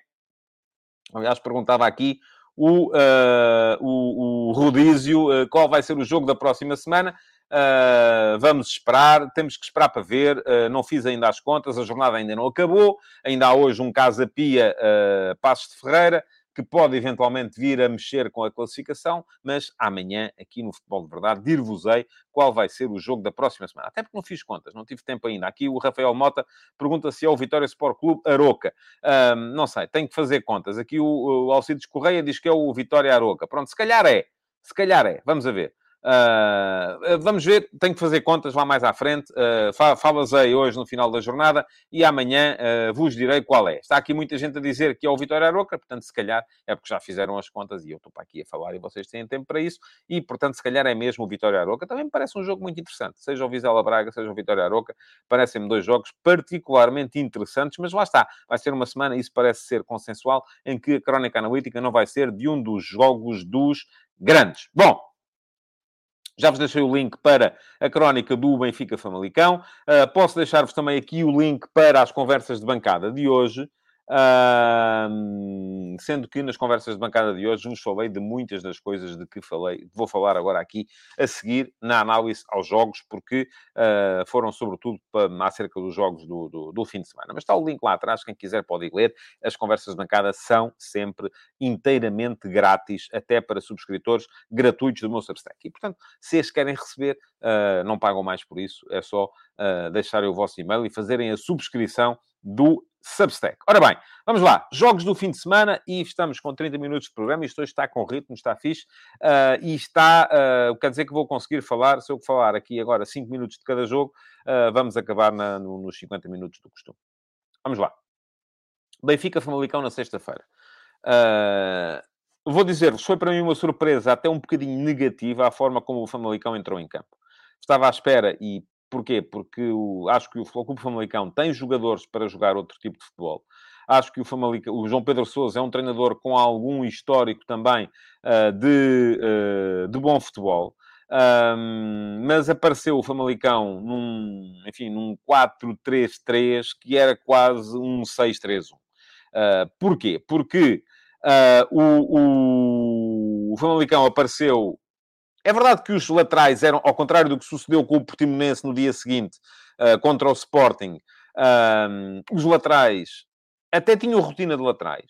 Aliás, perguntava aqui o, uh, o, o Rodízio uh, qual vai ser o jogo da próxima semana. Uh, vamos esperar, temos que esperar para ver. Não fiz ainda as contas, a jornada ainda não acabou. Ainda há hoje um Casa Pia Passos de Ferreira, que pode eventualmente vir a mexer com a classificação, mas amanhã, aqui no Futebol de Verdade, dir-vos-ei qual vai ser o jogo da próxima semana. Até porque não fiz contas, não tive tempo ainda. Aqui o Rafael Mota pergunta se é o Vitória Sport Clube Aroca. não sei, tenho que fazer contas. Aqui o, o Alcides Correia diz que é o Vitória Aroca. Pronto, se calhar é. Se calhar é. Vamos a ver. Uh, vamos ver, tenho que fazer contas lá mais à frente. Uh, hoje no final da jornada e amanhã uh, vos direi qual é. Está aqui muita gente a dizer que é o Vitória Aroca, portanto, se calhar é porque já fizeram as contas e eu estou para aqui a falar e vocês têm tempo para isso. E, portanto, se calhar é mesmo o Vitória Aroca. Também me parece um jogo muito interessante. Seja o Vizela Braga, seja o Vitória Aroca, parecem-me dois jogos particularmente interessantes, mas lá está. Vai ser uma semana, isso parece ser consensual, em que a crónica analítica não vai ser de um dos jogos dos grandes. Bom, já vos deixei o link para a crónica do Benfica Famalicão. Uh, posso deixar-vos também aqui o link para as conversas de bancada de hoje. Sendo que nas conversas de bancada de hoje vos falei de muitas das coisas de que falei, vou falar agora aqui a seguir na análise aos jogos, porque uh, foram sobretudo para, acerca dos jogos do, do, do, fim de semana. Mas está o link lá atrás, quem quiser pode ir ler. As conversas de bancada são sempre inteiramente grátis, até para subscritores gratuitos do meu Substack. E portanto, se as querem receber, uh, não pagam mais por isso, é só uh, deixarem o vosso e-mail e fazerem a subscrição do Substack. Ora bem, vamos lá. Jogos do fim de semana e estamos com 30 minutos de programa. Isto hoje está com ritmo, está fixe. Uh, e está, uh, quer dizer que vou conseguir falar, se eu falar aqui agora 5 minutos de cada jogo, uh, vamos acabar na, no, nos 50 minutos do costume. Vamos lá. Benfica Famalicão na sexta-feira. vou dizer-vos, foi para mim uma surpresa até um bocadinho negativa a forma como o Famalicão entrou em campo. Estava à espera, e Porquê? Porque o, acho que o Futebol Clube Famalicão tem jogadores para jogar outro tipo de futebol. Acho que o, Famalicão, o João Pedro Sousa é um treinador com algum histórico também uh, de, uh, de bom futebol. Um, mas apareceu o Famalicão num, enfim, num 4-3-3 que era quase um 6-3-1. Uh, ah, porquê? Porque uh, o, o, o Famalicão apareceu é verdade que os laterais eram, ao contrário do que sucedeu com o Portimonense no dia seguinte, uh, contra o Sporting, uh, os laterais até tinham rotina de laterais.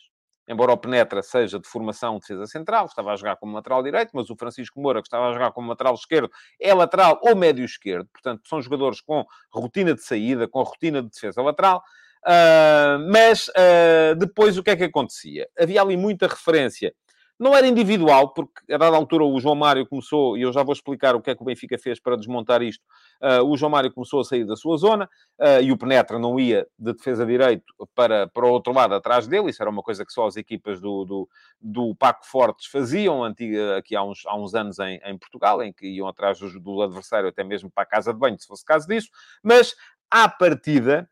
Embora o Penetra seja de formação de defesa central, estava a jogar como lateral direito, mas o Francisco Moura, que estava a jogar como lateral esquerdo, é lateral ou médio esquerdo. Portanto, são jogadores com rotina de saída, com rotina de defesa lateral. Uh, mas uh, depois o que é que acontecia? Havia ali muita referência não era individual, porque a dada altura o João Mário começou, e eu já vou explicar o que é que o Benfica fez para desmontar isto. Uh, o João Mário começou a sair da sua zona uh, e o Penetra não ia de defesa direito para, para o outro lado atrás dele. Isso era uma coisa que só as equipas do, do, do Paco Fortes faziam antiga, aqui há uns, há uns anos em, em Portugal, em que iam atrás do, do adversário até mesmo para a casa de banho, se fosse caso disso. Mas, à partida,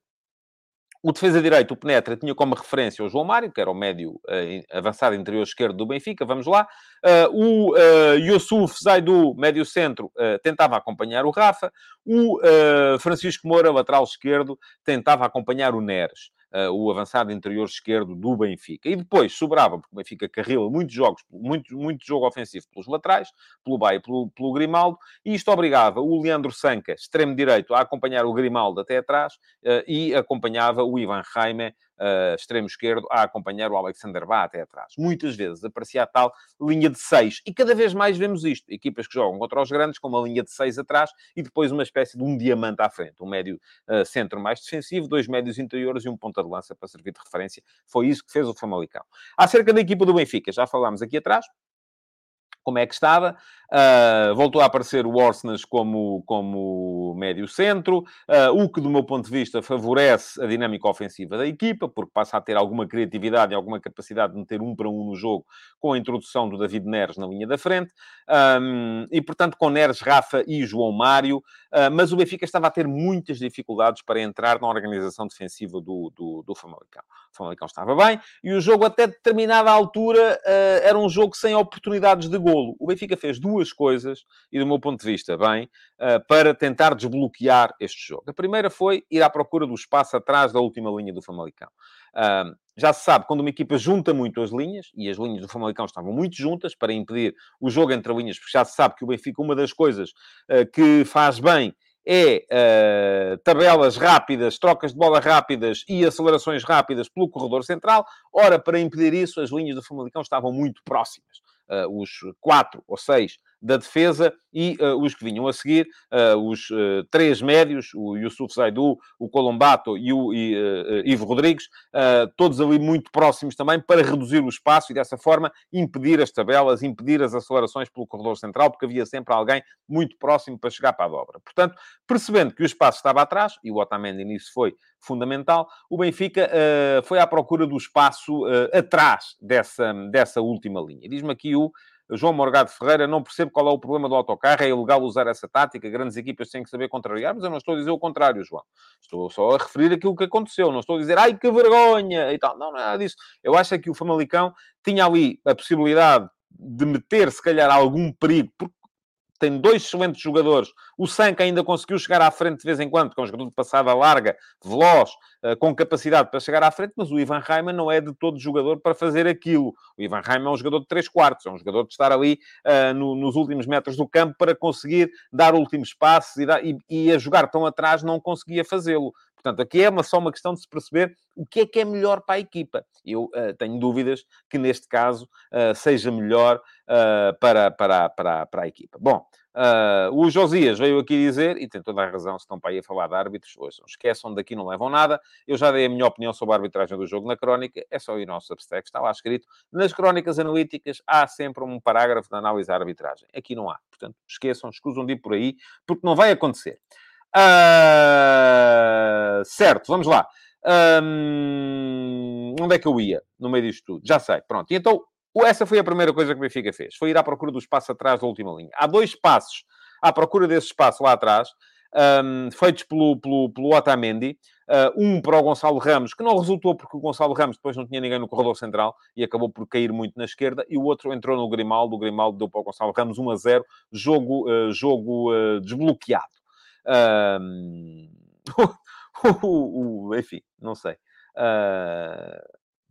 o defesa direito, o Penetra, tinha como referência o João Mário, que era o médio uh, avançado interior esquerdo do Benfica, vamos lá. Uh, o uh, Yusuf Zaidu, médio centro, tentava acompanhar o Rafa. O Francisco Moura, lateral esquerdo, tentava acompanhar o Neres uh, o avançado interior esquerdo do Benfica. E depois sobrava, porque o Benfica carrila muitos jogos, muito, muito jogo ofensivo pelos laterais, pelo Baia e pelo, pelo Grimaldo, e isto obrigava o Leandro Sanca, extremo direito, a acompanhar o Grimaldo até atrás uh, e acompanhava o Ivan Jaime uh, extremo esquerdo, a acompanhar o Alexander Bá até atrás. Muitas vezes aparecia a tal linha de seis. E cada vez mais vemos isto. Equipas que jogam contra os grandes com uma linha de seis atrás e depois uma espécie de um diamante à frente. Um médio uh, centro mais defensivo, dois médios interiores e um ponta de lança para servir de referência. Foi isso que fez o Famalicão. Acerca da equipa do Benfica, já falámos aqui atrás como é que estava. Uh, voltou a aparecer o Orsnes como, como médio centro, uh, o que, do meu ponto de vista, favorece a dinâmica ofensiva da equipa, porque passa a ter alguma criatividade e alguma capacidade de meter um para um no jogo com a introdução do David Neres na linha da frente. Um, e, portanto, com Neres, Rafa e João Mário. Uh, mas o Benfica estava a ter muitas dificuldades para entrar na organização defensiva do, do, do Famalicão. O Famalicão estava bem e o jogo, até determinada altura, era um jogo sem oportunidades de golo. O Benfica fez duas duas coisas, e do meu ponto de vista, bem, uh, para tentar desbloquear este jogo. A primeira foi ir à procura do espaço atrás da última linha do Famalicão. Uh, já se sabe, quando uma equipa junta muito as linhas, e as linhas do Famalicão estavam muito juntas para impedir o jogo entre linhas, porque já se sabe que o Benfica, uma das coisas uh, que faz bem é uh, tabelas rápidas, trocas de bola rápidas e acelerações rápidas pelo corredor central. Ora, para impedir isso, as linhas do Famalicão estavam muito próximas. Uh, os quatro ou seis da defesa e uh, os que vinham a seguir, uh, os uh, três médios, o Yusuf Zaidu, o Colombato e o e, Ivo Rodrigues, todos ali muito próximos também, para reduzir o espaço e dessa forma impedir as tabelas, impedir as acelerações pelo corredor central, porque havia sempre alguém muito próximo para chegar para a dobra. Portanto, percebendo que o espaço estava atrás, e o Otamendi nisso foi fundamental, o Benfica foi à procura do espaço atrás dessa, dessa última linha. Diz-me aqui o João Morgado Ferreira, não percebo qual é o problema do autocarro, é ilegal usar essa tática, grandes equipas têm que saber contrariar, mas eu não estou a dizer o contrário, João. Estou só a referir aquilo que aconteceu, não estou a dizer, ai, que vergonha, e tal. Não, não é nada disso. Eu acho é que o Famalicão tinha ali a possibilidade de meter, se calhar, algum perigo, porque tem dois excelentes jogadores. O Sanca ainda conseguiu chegar à frente de vez em quando, com um jogador de passada larga, veloz, eh, com capacidade para chegar à frente, mas o Ivan Reimann não é de todo jogador para fazer aquilo. O Ivan Reimann é um jogador de 3 quartos, é um jogador de estar ali uh, no, nos últimos metros do campo para conseguir dar últimos passos e, dar, e, e a jogar tão atrás não conseguia fazê-lo. Portanto, aqui é uma, só uma questão de se perceber o que é que é melhor para a equipa. Eu uh, tenho dúvidas que neste caso uh, seja melhor uh, para, para, para, para a equipa. Bom, o Josias veio aqui dizer, e tem toda a razão, se estão para aí a falar de árbitros, hoje esqueçam, daqui não levam nada. Eu já dei a minha opinião sobre a arbitragem do jogo na crónica, é só ir ao Substack, está lá escrito. Nas crónicas analíticas há sempre um parágrafo de análise da arbitragem. Aqui não há. Portanto, esqueçam, escusam de ir por aí, porque não vai acontecer. Uh, certo, vamos lá. Um, onde é que eu ia no meio disto tudo? Já sei, pronto. E então, essa foi a primeira coisa que o Benfica fez. Foi ir à procura do espaço atrás da última linha. Há dois passos à procura desse espaço lá atrás, um, feitos pelo, pelo, pelo Otamendi. Uh, um para o Gonçalo Ramos, que não resultou porque o Gonçalo Ramos depois não tinha ninguém no corredor central e acabou por cair muito na esquerda. E o outro entrou no Grimaldo. O Grimaldo deu para o Gonçalo Ramos 1 a 0. Jogo, uh, jogo uh, desbloqueado. [laughs] Enfim, não sei. Uh,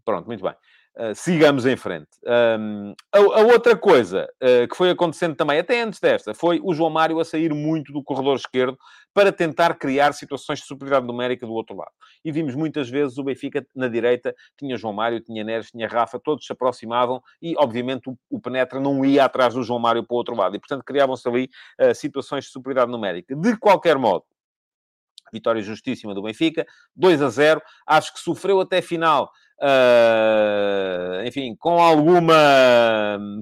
pronto, muito bem. Uh, sigamos em frente. Um, a, a, outra coisa uh, que foi acontecendo também, até antes desta, foi o João Mário a sair muito do corredor esquerdo para tentar criar situações de superioridade numérica do outro lado. E vimos muitas vezes o Benfica na direita, tinha João Mário, tinha Neres, tinha Rafa, todos se aproximavam e, obviamente, o, o Penetra não ia atrás do João Mário para o outro lado. E, portanto, criavam-se ali uh, situações de superioridade numérica. De qualquer modo, vitória justíssima do Benfica, 2 a 0. Acho que sofreu até final, uh, enfim, com alguma.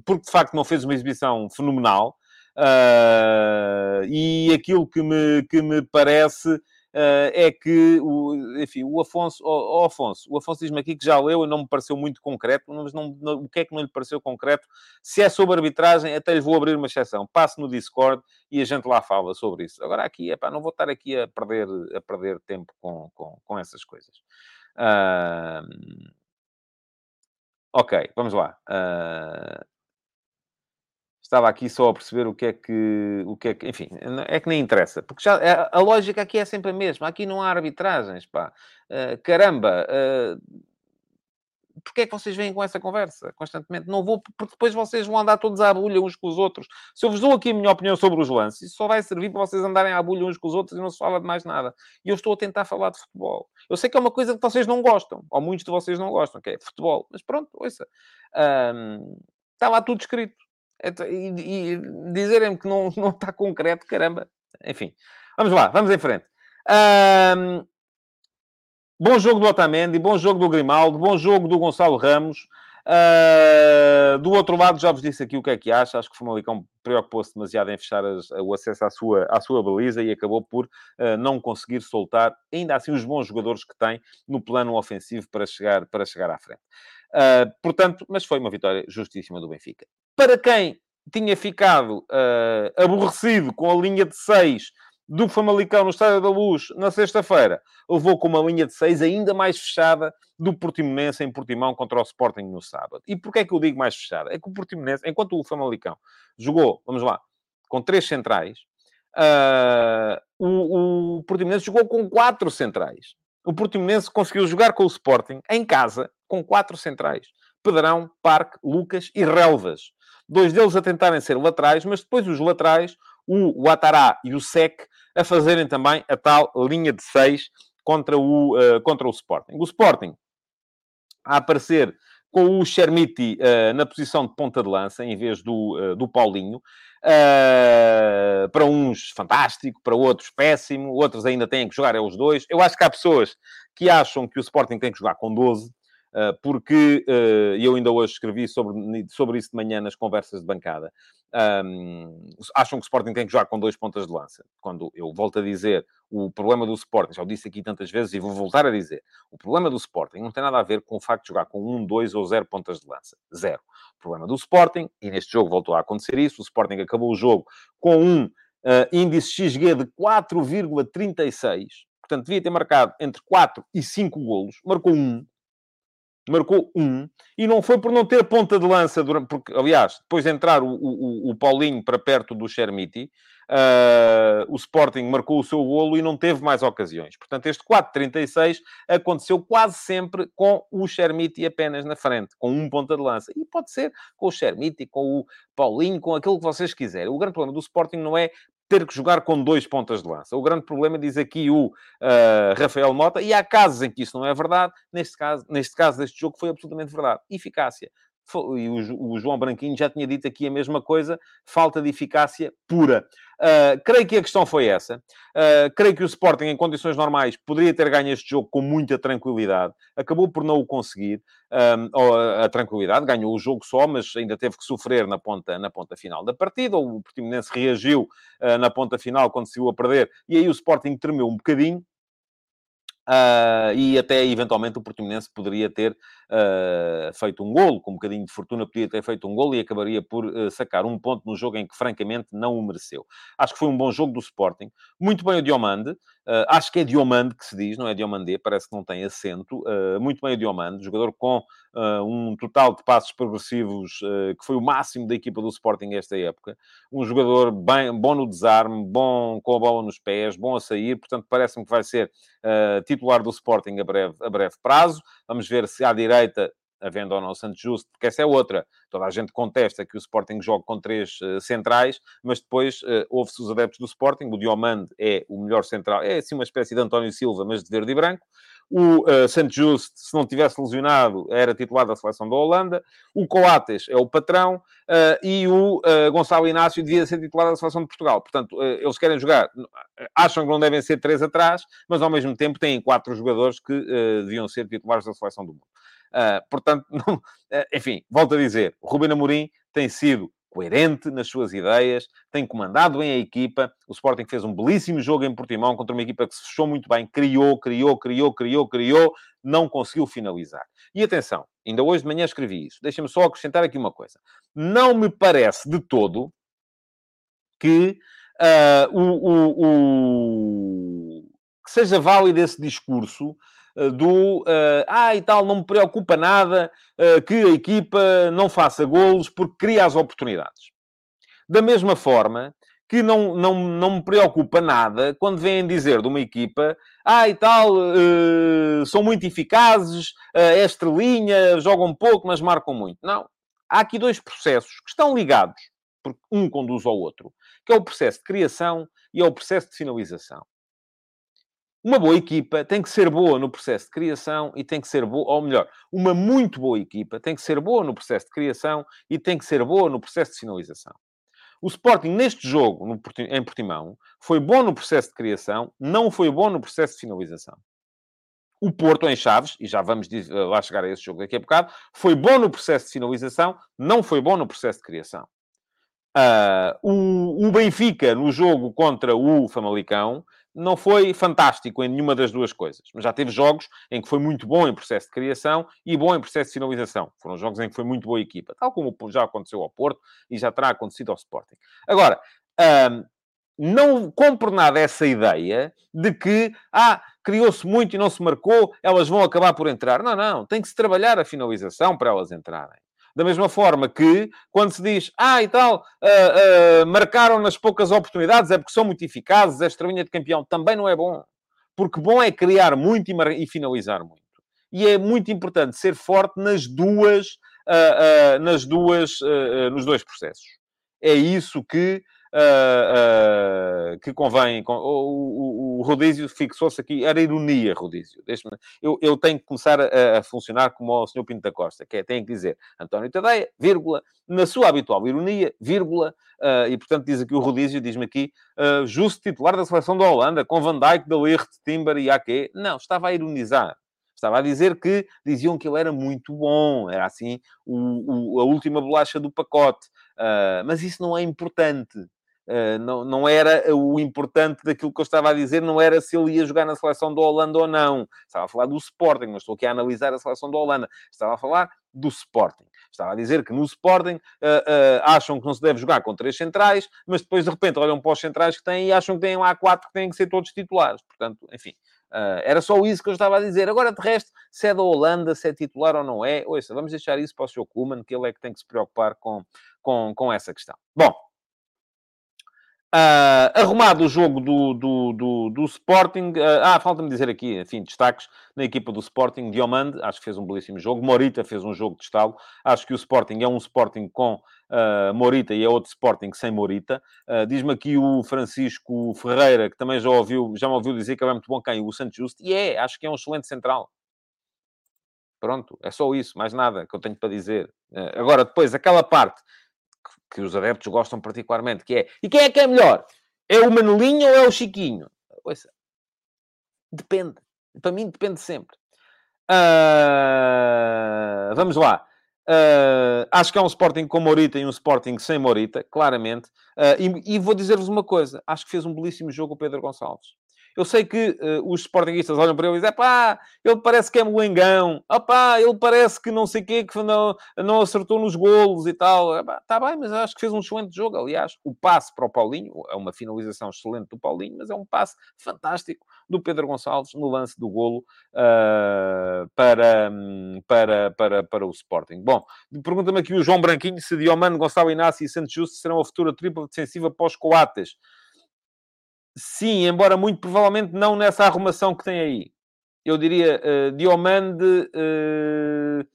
porque de facto não fez uma exibição fenomenal. Uh, e aquilo que me, que me parece é que, o, enfim, o Afonso, o, o Afonso, o Afonso diz-me aqui que já leu e não me pareceu muito concreto, mas não, não, o que é que não lhe pareceu concreto? Se é sobre arbitragem, até lhe vou abrir uma exceção. Passe no Discord e a gente lá fala sobre isso. Agora aqui, epá, não vou estar aqui a perder, a perder tempo com, com, com essas coisas. Uh... Ok, vamos lá. Uh... Estava aqui só a perceber o que é que... O que, é que enfim, é que nem interessa. Porque já, a, a lógica aqui é sempre a mesma. Aqui não há arbitragens, pá. Uh, caramba... Uh, Porquê é que vocês vêm com essa conversa constantemente? Não vou, porque depois vocês vão andar todos à bulha uns com os outros. Se eu vos dou aqui a minha opinião sobre os lances, isso só vai servir para vocês andarem à bulha uns com os outros e não se fala de mais nada. E eu estou a tentar falar de futebol. Eu sei que é uma coisa que vocês não gostam, ou muitos de vocês não gostam, que é futebol. Mas pronto, ouça. Um, está lá tudo escrito. E, e dizerem que não, [laughs] não está concreto, caramba. Enfim, vamos lá, vamos em frente. Um, bom jogo do Otamendi, bom jogo do Grimaldo, bom jogo do Gonçalo Ramos. Uh, do outro lado, já vos disse aqui o que é que acha. Acho que o Famalicão preocupou-se demasiado em fechar as, o acesso à sua, à sua baliza e acabou por uh, não conseguir soltar, ainda assim, os bons jogadores que tem no plano ofensivo para chegar, para chegar à frente. Uh, portanto, mas foi uma vitória justíssima do Benfica. Para quem tinha ficado uh, aborrecido com a linha de 6 do Famalicão no Estádio da Luz na sexta-feira, levou com uma linha de 6 ainda mais fechada do Portimonense em Portimão contra o Sporting no sábado. E porquê é que eu digo mais fechada? É que o Portimonense, enquanto o Famalicão jogou, vamos lá, com três centrais, uh, o, o Portimonense jogou com quatro centrais. O Portimonense conseguiu jogar com o Sporting em casa com quatro centrais. Pedrão, Parque, Lucas e Relvas. Dois deles a tentarem ser laterais, mas depois os laterais, o Atará e o Sec, a fazerem também a tal linha de seis contra o, uh, contra o Sporting. O Sporting a aparecer com o Chermiti uh, na posição de ponta de lança, em vez do, uh, do Paulinho. Uh, para uns, fantástico. Para outros, péssimo. Outros ainda têm que jogar é os dois. Eu acho que há pessoas que acham que o Sporting tem que jogar com 12 ah, porque uh, eu ainda hoje escrevi sobre, sobre isso de manhã nas conversas de bancada. Um, acham que o Sporting tem que jogar com dois pontas de lança. Quando eu volto a dizer o problema do Sporting, já o disse aqui tantas vezes e vou voltar a dizer, o problema do Sporting não tem nada a ver com o facto de jogar com um, dois ou zero pontas de lança. Zero. O problema do Sporting, e neste jogo voltou a acontecer isso, o Sporting acabou o jogo com um uh, índice XG de 4,36, portanto devia ter marcado entre 4 e 5 golos, marcou um, marcou um, e não foi por não ter ponta de lança, durante, porque, aliás, depois de entrar o, o, o Paulinho para perto do Chermiti, uh, o Sporting marcou o seu golo e não teve mais ocasiões. Portanto, este 4-36 aconteceu quase sempre com o Chermiti apenas na frente, com um ponta de lança. E pode ser com o Chermiti, com o Paulinho, com aquilo que vocês quiserem. O grande problema do Sporting não é ter que jogar com dois pontas de lança. O grande problema, diz aqui o uh, Rafael Mota, e há casos em que isso não é verdade, neste caso, neste caso deste jogo foi absolutamente verdade. Eficácia. E o, João Branquinho já tinha dito aqui a mesma coisa, falta de eficácia pura. Uh, creio que a questão foi essa. Uh, creio que o Sporting, em condições normais, poderia ter ganho este jogo com muita tranquilidade. Acabou por não o conseguir. A, a, tranquilidade, ganhou o jogo só, mas ainda teve que sofrer na ponta, na ponta final da partida. O Portimonense reagiu uh, na ponta final quando se viu a perder, e aí o Sporting tremeu um bocadinho. Uh, e até eventualmente o Portimonense poderia ter uh, feito um golo, com um bocadinho de fortuna, poderia ter feito um golo e acabaria por uh, sacar um ponto no jogo em que francamente não o mereceu. Acho que foi um bom jogo do Sporting, muito bem o Diomande, acho que é Diomande que se diz, não é Diomandé, parece que não tem acento, muito bem o Diomande, jogador com um total de passos progressivos que foi o máximo da equipa do Sporting esta época, um jogador bem, bom no desarme, bom com a bola nos pés, bom a sair, portanto parece-me que vai ser titular do Sporting a breve, a breve prazo. Vamos ver se à direita havendo ou não Santos Justo, porque essa é outra. Toda a gente contesta que o Sporting joga com três uh, centrais, mas depois uh, ouve-se os adeptos do Sporting. O Diomande é o melhor central, é assim uma espécie de António Silva, mas de verde e branco. O uh, Santos Justo, se não tivesse lesionado, era titular da seleção da Holanda. O Coates é o patrão. Uh, e o Gonçalo Inácio devia ser titular da seleção de Portugal. Portanto, eles querem jogar, acham que não devem ser três atrás, mas ao mesmo tempo têm quatro jogadores que deviam ser titulares da seleção do mundo. Portanto, [laughs] não, enfim, volto a dizer, o Ruben Amorim tem sido coerente nas suas ideias, tem comandado bem a equipa. O Sporting fez um belíssimo jogo em Portimão contra uma equipa que se fechou muito bem, criou, criou, criou, criou, criou, não conseguiu finalizar. E atenção, ainda hoje de manhã escrevi isso. Deixa-me só acrescentar aqui uma coisa. Não me parece de todo que uh, o, o, o, que seja válido esse discurso do uh, ah e tal, não me preocupa nada uh, que a equipa não faça golos porque cria as oportunidades. Da mesma forma que não, não, não me preocupa nada quando vêm dizer de uma equipa ah e tal, são muito eficazes, é estrelinha, jogam pouco, mas marcam muito. Não. Há aqui dois processos que estão ligados, porque um conduz ao outro, que é o processo de criação e é o processo de finalização. Uma boa equipa tem que ser boa no processo de criação e tem que ser boa, ou melhor, uma muito boa equipa tem que ser boa no processo de criação e tem que ser boa no processo de finalização. O Sporting, neste jogo, no, em Portimão, foi bom no processo de criação, não foi bom no processo de finalização. O Porto, em Chaves, e já vamos lá chegar a esse jogo daqui a bocado, foi bom no processo de finalização, não foi bom no processo de criação. Uh, o, o Benfica, no jogo contra o Famalicão, não foi fantástico em nenhuma das duas coisas, mas já teve jogos em que foi muito bom em processo de criação e bom em processo de finalização. Foram jogos em que foi muito boa equipa, tal como já aconteceu ao Porto e já terá acontecido ao Sporting. Agora, hum, não compro nada essa ideia de que, ah, criou-se muito e não se marcou, elas vão acabar por entrar. Não, não, tem que se trabalhar a finalização para elas entrarem. Da mesma forma que, quando se diz, ah, e tal, uh, uh, marcaram nas poucas oportunidades, é porque são muito eficazes, esta linha de campeão, também não é bom. Porque bom é criar muito e, e finalizar muito. E é muito importante ser forte nas duas, uh, nas duas, nos dois processos. é isso que uh, uh, que convém. Com, o, o, o Rodízio fixou-se aqui, era ironia, Rodízio. Eu, eu tenho que começar a, a, funcionar como o Sr. Pinto da Costa, que é, tem que dizer António Tadeia, vírgula, na sua habitual ironia, vírgula, uh, e portanto diz aqui o Rodízio, diz-me aqui, justo titular da seleção da Holanda, com Van Dijk, De Ligt, Timber e Ake. Não, estava a ironizar. Estava a dizer que diziam que ele era muito bom, era assim o, o, a última bolacha do pacote. Uh, mas isso não é importante. Uh, não, não era o importante daquilo que eu estava a dizer, não era se ele ia jogar na seleção da Holanda ou não. Estava a falar do Sporting, mas estou aqui a analisar a seleção da Holanda. Estava a falar do Sporting. Estava a dizer que no Sporting uh, uh, acham que não se deve jogar com três centrais, mas depois de repente olham para os centrais que têm e acham que têm lá quatro que têm que ser todos titulares. Portanto, enfim, era só isso que eu estava a dizer. Agora, de resto, se é da Holanda, se é titular ou não é, ouça, vamos deixar isso para o Sr. Kuman, que ele é que tem que se preocupar com, com, com essa questão. Bom, Uh, arrumado o jogo do, do, do, do Sporting. Uh, ah, falta-me dizer aqui, enfim, destaques na equipa do Sporting. Diomande, acho que fez um belíssimo jogo. Morita fez um jogo de estalo. Acho que o Sporting é um Sporting com uh, Morita e é outro Sporting sem Morita. Diz-me aqui o Francisco Ferreira, que também já, ouviu, já me ouviu dizer que é muito bom quem? O Santos Justo. E é, acho que é um excelente central. Pronto, é só isso, mais nada que eu tenho para dizer. agora, depois, aquela parte que os adeptos gostam particularmente, que é e quem é que é melhor? É o Manulinho ou é o Chiquinho? Ouça, depende. Para mim depende sempre. Uh, vamos lá. Uh, acho que é um Sporting com Morita e um Sporting sem Morita, claramente. Uh, e, e, vou dizer-vos uma coisa: acho que fez um belíssimo jogo o Pedro Gonçalves. Eu sei que uh, os sportinguistas olham para ele e dizem, pá, ele parece que é moengão, pá, ele parece que não sei o quê, que não, não acertou nos golos e tal. Está bem, mas acho que fez um excelente jogo. Aliás, o passe para o Paulinho, é uma finalização excelente do Paulinho, mas é um passe fantástico do Pedro Gonçalves no lance do golo uh, para, para, para, para o Sporting. Bom, pergunta-me aqui o João Branquinho se Diomano, Gonçalo Inácio e Santos Justo serão a futura tripla defensiva pós-Coates. Sim, embora muito provavelmente não nessa arrumação que tem aí. Eu diria uh, Diomande, uh,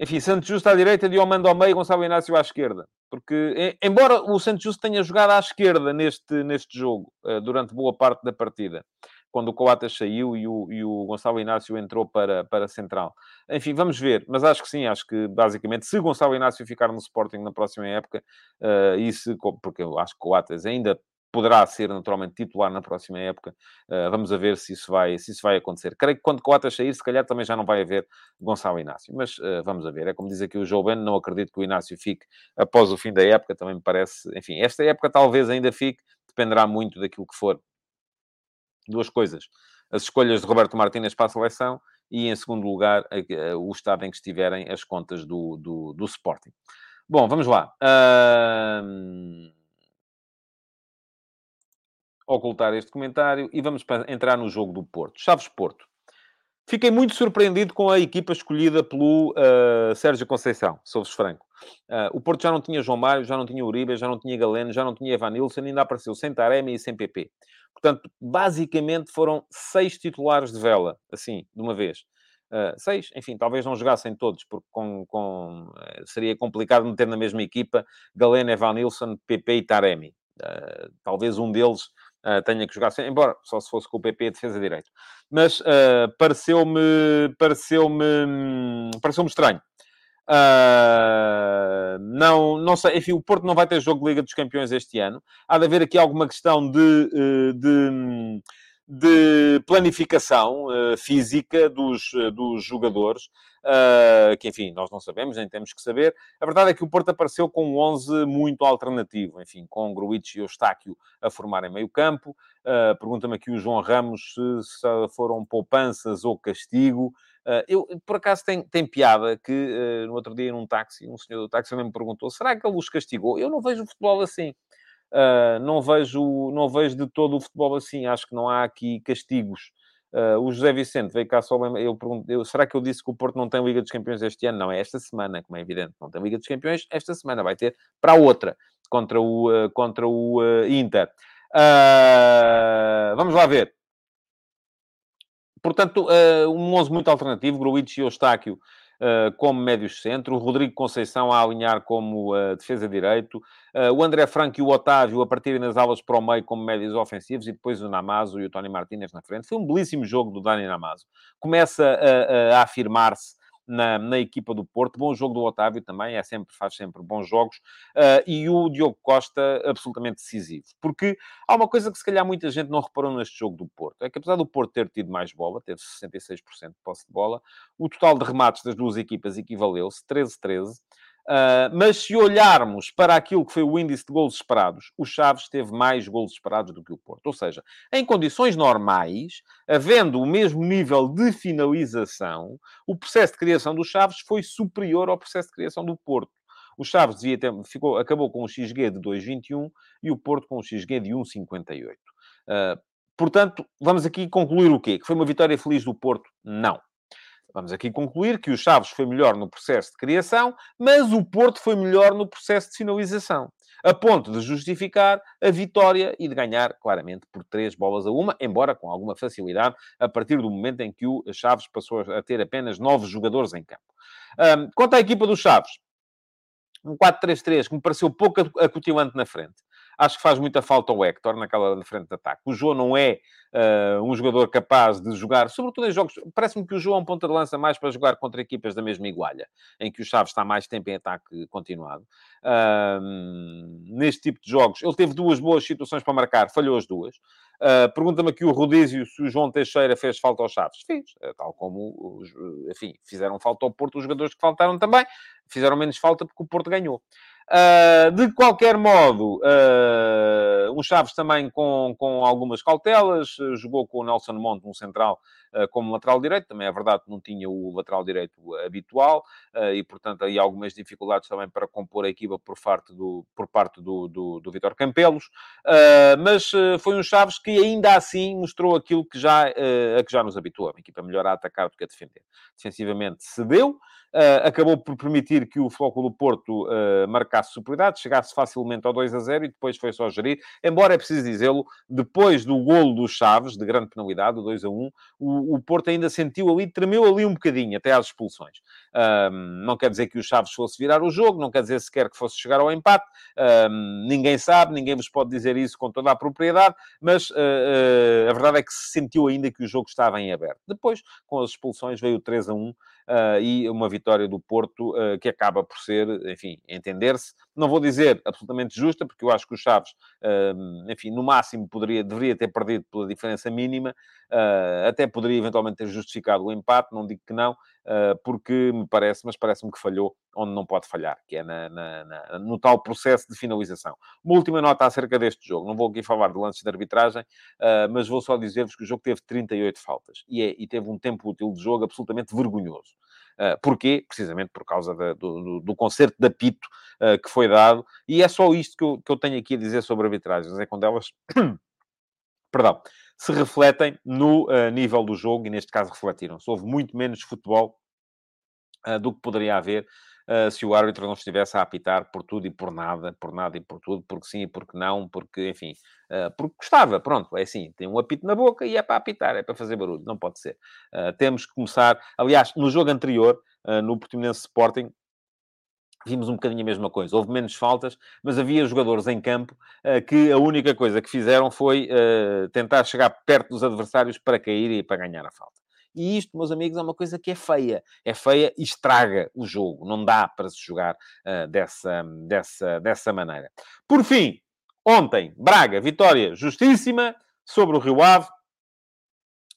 enfim, Santos Justo à direita, Diomande ao meio, Gonçalo Inácio à esquerda. Porque, embora o Santos Justo tenha jogado à esquerda neste, neste jogo, uh, durante boa parte da partida, quando o Coates saiu e o, e o Gonçalo Inácio entrou para, para central. Enfim, vamos ver. Mas acho que sim, acho que basicamente, se Gonçalo Inácio ficar no Sporting na próxima época, uh, e se, porque eu acho que o Coates ainda poderá ser naturalmente titular na próxima época. Uh, vamos a ver se isso, vai, se isso vai acontecer. Creio que quando Coates sair, se calhar também já não vai haver Gonçalo Inácio. Mas uh, vamos a ver. É como diz aqui o João Ben, não acredito que o Inácio fique após o fim da época. Também me parece... Enfim, esta época talvez ainda fique. Dependerá muito daquilo que for. Duas coisas. As escolhas de Roberto Martínez para a seleção e, em segundo lugar, o estado em que estiverem as contas do, do, do Sporting. Bom, vamos lá. Uh ocultar este comentário e vamos entrar no jogo do Porto. Chaves Porto. Fiquei muito surpreendido com a equipa escolhida pelo uh, Sérgio Conceição, sou-vos franco. Uh, o Porto já não tinha João Mário, já não tinha Uribe, já não tinha Galeno, já não tinha Evanilson, ainda apareceu sem Taremi e sem PP. Portanto, basicamente foram seis titulares de vela, assim, de uma vez. Uh, seis, enfim, talvez não jogassem todos, porque com, com, uh, seria complicado meter na mesma equipa Galeno, Evanilson, PP e Taremi. Uh, talvez um deles uh, tenha que jogar, embora só se fosse com o PP defesa direito. Mas uh, pareceu-me pareceu-me pareceu-me estranho. Uh, não, não sei, enfim, o Porto não vai ter jogo de Liga dos Campeões este ano. Há de haver aqui alguma questão de, de, de planificação uh, física dos, dos jogadores uh, que enfim, nós não sabemos, nem temos que saber. A verdade é que o Porto apareceu com um 11 muito alternativo, enfim, com Gruitch e Eustáquio a formarem meio campo. Uh, Pergunta-me aqui o João Ramos se, se foram poupanças ou castigo. Eu, por acaso, tem, tem piada que no outro dia, num táxi, um senhor do táxi também me perguntou: será que ele os castigou? Eu não vejo o futebol assim. Uh, não, vejo, não vejo de todo o futebol assim. Acho que não há aqui castigos. Uh, o José Vicente veio cá só. Eu pergunto, será que eu disse que o Porto não tem Liga dos Campeões este ano? Não, é esta semana, como é evidente. Não tem Liga dos Campeões esta semana, vai ter para a outra, contra o, uh, contra o uh, Inter. vamos lá ver. Portanto, um 11 muito alternativo, Gruitch e Eustáquio como médio centro, o Rodrigo Conceição a alinhar como uh, defesa direito, uh, o André Franco e o Otávio a partirem nas alas para o meio como médios ofensivos e depois o Namazo e o Tony Martínez na frente. Foi um belíssimo jogo do Dani Namazo. Começa a, a afirmar-se na, na equipa do Porto. Bom jogo do Otávio também, é sempre, faz sempre bons jogos. Uh, e o Diogo Costa, absolutamente decisivo. Porque há uma coisa que se calhar muita gente não reparou neste jogo do Porto. É que apesar do Porto ter tido mais bola, teve 66% de posse de bola, o total de remates das duas equipas equivaleu-se 13-13. Uh, mas se olharmos para aquilo que foi o índice de gols esperados, o Chaves teve mais gols esperados do que o Porto. Ou seja, em condições normais, havendo o mesmo nível de finalização, o processo de criação do Chaves foi superior ao processo de criação do Porto. O Chaves devia ter, ficou, acabou com um XG de 2,21 e o Porto com um XG de 1,58. Uh, portanto, vamos aqui concluir o quê? Que foi uma vitória feliz do Porto? Não. Vamos aqui concluir que o Chaves foi melhor no processo de criação, mas o Porto foi melhor no processo de finalização. A ponto de justificar a vitória e de ganhar, claramente, por três bolas a uma, embora com alguma facilidade, a partir do momento em que o Chaves passou a ter apenas nove jogadores em campo. Um, quanto à equipa do Chaves, um 4-3-3 que me pareceu pouco acutilante na frente. Acho que faz muita falta o Hector naquela frente de ataque. O João não é uh, um jogador capaz de jogar, sobretudo em jogos. Parece-me que o João é um ponta de lança mais para jogar contra equipas da mesma igualha, em que o Chaves está mais tempo em ataque continuado. Uh, neste tipo de jogos, ele teve duas boas situações para marcar, falhou as duas. Uh, Pergunta-me aqui o Rodízio se o João Teixeira fez falta aos Chaves. Fiz, tal como, enfim, fizeram falta ao Porto os jogadores que faltaram também. Fizeram menos falta porque o Porto ganhou. Uh, de qualquer modo, uh, um Chaves também com, com algumas cautelas, jogou com o Nelson Monte, um central, uh, como lateral direito, também é verdade que não tinha o lateral direito habitual, e portanto aí algumas dificuldades também para compor a equipa por parte do, por parte do, do, do Vitor Campelos, mas foi um Chaves que ainda assim mostrou aquilo que já, a que já nos habituou, uma equipa melhor a atacar do que a defender. Defensivamente cedeu, acabou por permitir que o Flóculo Porto uh, marcasse superioridade, chegasse facilmente ao 2 a 0 e depois foi só gerir. Embora é preciso dizê-lo, depois do golo dos Chaves, de grande penalidade, o 2 a 1, o, o Porto ainda sentiu ali, tremeu ali um bocadinho, até às expulsões. Uh, não quer dizer que o Chaves fosse virar o jogo, não quer dizer sequer que fosse chegar ao empate. ninguém sabe, ninguém vos pode dizer isso com toda a propriedade, mas a verdade é que se sentiu ainda que o jogo estava em aberto. Depois, com as expulsões, veio o 3 a 1 e uma vitória do Porto uh, que acaba por ser, enfim, entender-se. Não vou dizer absolutamente justa, porque eu acho que o Chaves, uh, enfim, no máximo poderia, deveria ter perdido pela diferença mínima, uh, até poderia eventualmente ter justificado o empate, não digo que não, ah, porque me parece, mas parece-me que falhou onde não pode falhar, que é na, na, na, no tal processo de finalização. Uma última nota acerca deste jogo. Não vou aqui falar de lances de arbitragem, uh, mas vou só dizer-vos que o jogo teve 38 faltas e, é, e teve um tempo útil de jogo absolutamente vergonhoso. Uh, porquê? Precisamente por causa da, do, do, concerto de apito uh, que foi dado. E é só isto que eu, que eu tenho aqui a dizer sobre arbitragens. É quando elas... [coughs] Perdão. Se refletem no uh, nível do jogo, e neste caso refletiram-se. Houve muito menos futebol do que poderia haver uh, se o árbitro não estivesse a apitar por tudo e por nada, por nada e por tudo, porque sim e porque não, porque, enfim, uh, porque gostava, pronto, é assim, tem um apito na boca e é para apitar, é para fazer barulho, não pode ser. Uh, temos que começar, aliás, no jogo anterior, no Portimonense Sporting, vimos um bocadinho a mesma coisa. Houve menos faltas, mas havia jogadores em campo uh, que a única coisa que fizeram foi uh, tentar chegar perto dos adversários para cair e para ganhar a falta. E isto, meus amigos, é uma coisa que é feia. É feia e estraga o jogo. Não dá para se jogar uh, dessa, dessa, dessa maneira. Por fim, ontem, Braga, vitória justíssima sobre o Rio Ave.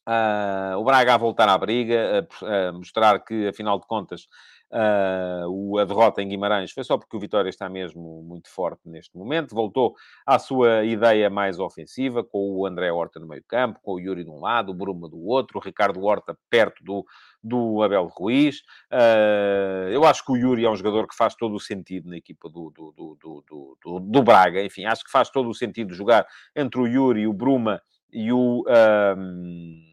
Uh, o Braga a voltar à briga, a, a mostrar que, afinal de contas, Uh, a derrota em Guimarães foi só porque o Vitória está mesmo muito forte neste momento. Voltou à sua ideia mais ofensiva, com o André Horta no meio campo, com o Yuri de um lado, o Bruma do outro, o Ricardo Horta perto do, do Abel Ruiz. Uh, eu acho que o Yuri é um jogador que faz todo o sentido na equipa do, do, do, do, do Braga. Enfim, acho que faz todo o sentido jogar entre o Yuri, o Bruma e o... Um,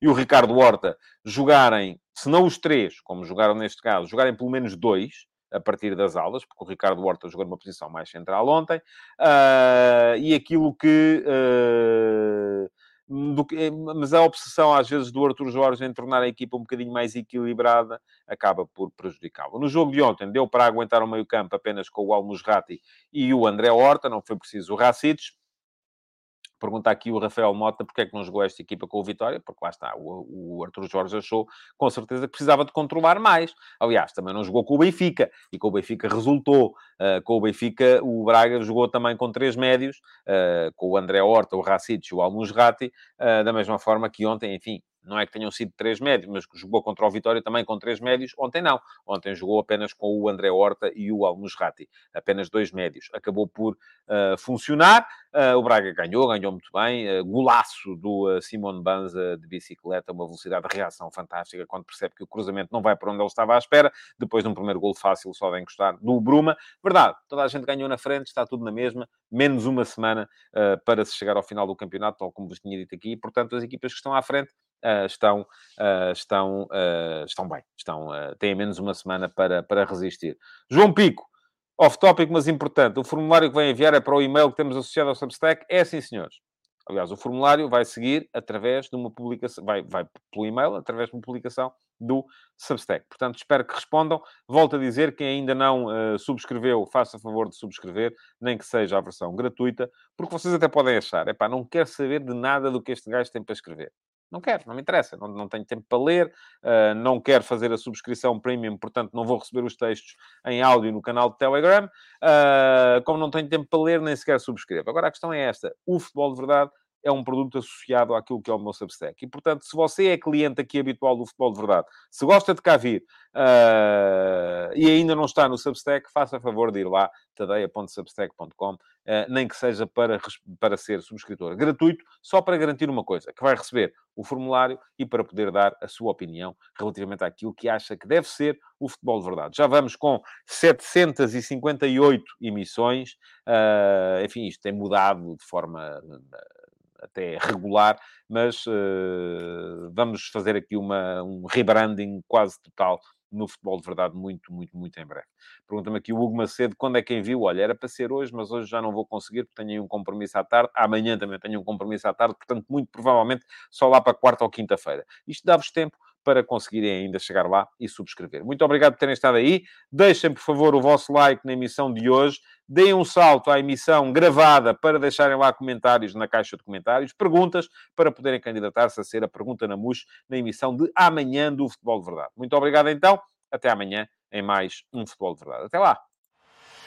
e o Ricardo Horta jogarem, se não os três, como jogaram neste caso, jogarem pelo menos dois a partir das aulas, porque o Ricardo Horta jogou numa posição mais central ontem, uh, e aquilo que uh, Que, mas a obsessão, às vezes, do Arthur Jorge em tornar a equipa um bocadinho mais equilibrada acaba por prejudicá-lo. No jogo de ontem, deu para aguentar o meio-campo apenas com o Almusrati e o André Horta, não foi preciso o Racites. Pergunta aqui o Rafael Mota porque é que não jogou esta equipa com o Vitória, porque lá está, o, o Arthur Jorge achou com certeza que precisava de controlar mais. Aliás, também não jogou com o Benfica, e com o Benfica resultou. Uh, com o Benfica, o Braga jogou também com três médios, uh, com o André Horta, o Racic e o Almusrati, uh, da mesma forma que ontem, enfim, não é que tenham sido três médios, mas jogou contra o Vitória também com três médios. Ontem não. Ontem jogou apenas com o André Horta e o Almusrati. Apenas dois médios. Acabou por uh, funcionar. Uh, o Braga ganhou, ganhou muito bem. Uh, golaço do uh, Simone Banza de bicicleta, uma velocidade de reação fantástica quando percebe que o cruzamento não vai para onde ele estava à espera. Depois de um primeiro gol fácil, só de encostar do Bruma. Verdade, toda a gente ganhou na frente, está tudo na mesma. Menos uma semana para se chegar ao final do campeonato, tal como vos tinha dito aqui. E, portanto, as equipas que estão à frente estão, uh, estão, uh, estão bem, estão, têm menos uma semana para, para resistir. João Pico, off-topic, mas importante. O formulário que vai enviar é para o e-mail que temos associado ao Substack? É sim, senhores. Aliás, o formulário vai seguir através de uma publicação, vai, vai pelo e-mail, através de uma publicação do Substack. Portanto, espero que respondam. Volto a dizer, quem ainda não uh, subscreveu, faça favor de subscrever, nem que seja a versão gratuita, porque vocês até podem achar, epá, não quero saber de nada do que este gajo tem para escrever. Não quero, não me interessa, não, não tenho tempo para ler, uh, não quero fazer a subscrição premium, portanto não vou receber os textos em áudio no canal de Telegram. Uh, como não tenho tempo para ler, nem sequer subscrevo. Agora a questão é esta: o futebol de verdade é um produto associado àquilo que é o meu Substack. E, portanto, se você é cliente aqui habitual do Futebol de Verdade, se gosta de cá vir uh, e ainda não está no Substack, faça favor de ir lá, tadeia.substack.com, uh, nem que seja para, para ser subscritor gratuito, só para garantir uma coisa, que vai receber o formulário e para poder dar a sua opinião relativamente àquilo que acha que deve ser o futebol de verdade. Já vamos com 758 emissões, uh, enfim, isto tem mudado de forma até regular, mas uh, vamos fazer aqui uma, um rebranding quase total no futebol de verdade muito, muito, muito em breve. Pergunta-me aqui o Hugo Macedo, quando é que enviou? Olha, era para ser hoje, mas hoje já não vou conseguir, porque tenho um compromisso à tarde. Amanhã também tenho um compromisso à tarde, portanto, muito provavelmente só lá para quarta ou quinta-feira. Isto dá-vos tempo para conseguirem ainda chegar lá e subscrever. Muito obrigado por terem estado aí. Deixem, por favor, o vosso like na emissão de hoje. Deem um salto à emissão gravada para deixarem lá comentários na caixa de comentários, perguntas para poderem candidatar-se a ser a pergunta na MUS na emissão de amanhã do Futebol de Verdade. Muito obrigado então. Até amanhã em mais um Futebol de Verdade. Até lá.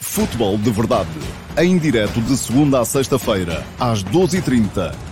Futebol de Verdade. Em direto de segunda a sexta-feira, às 12h30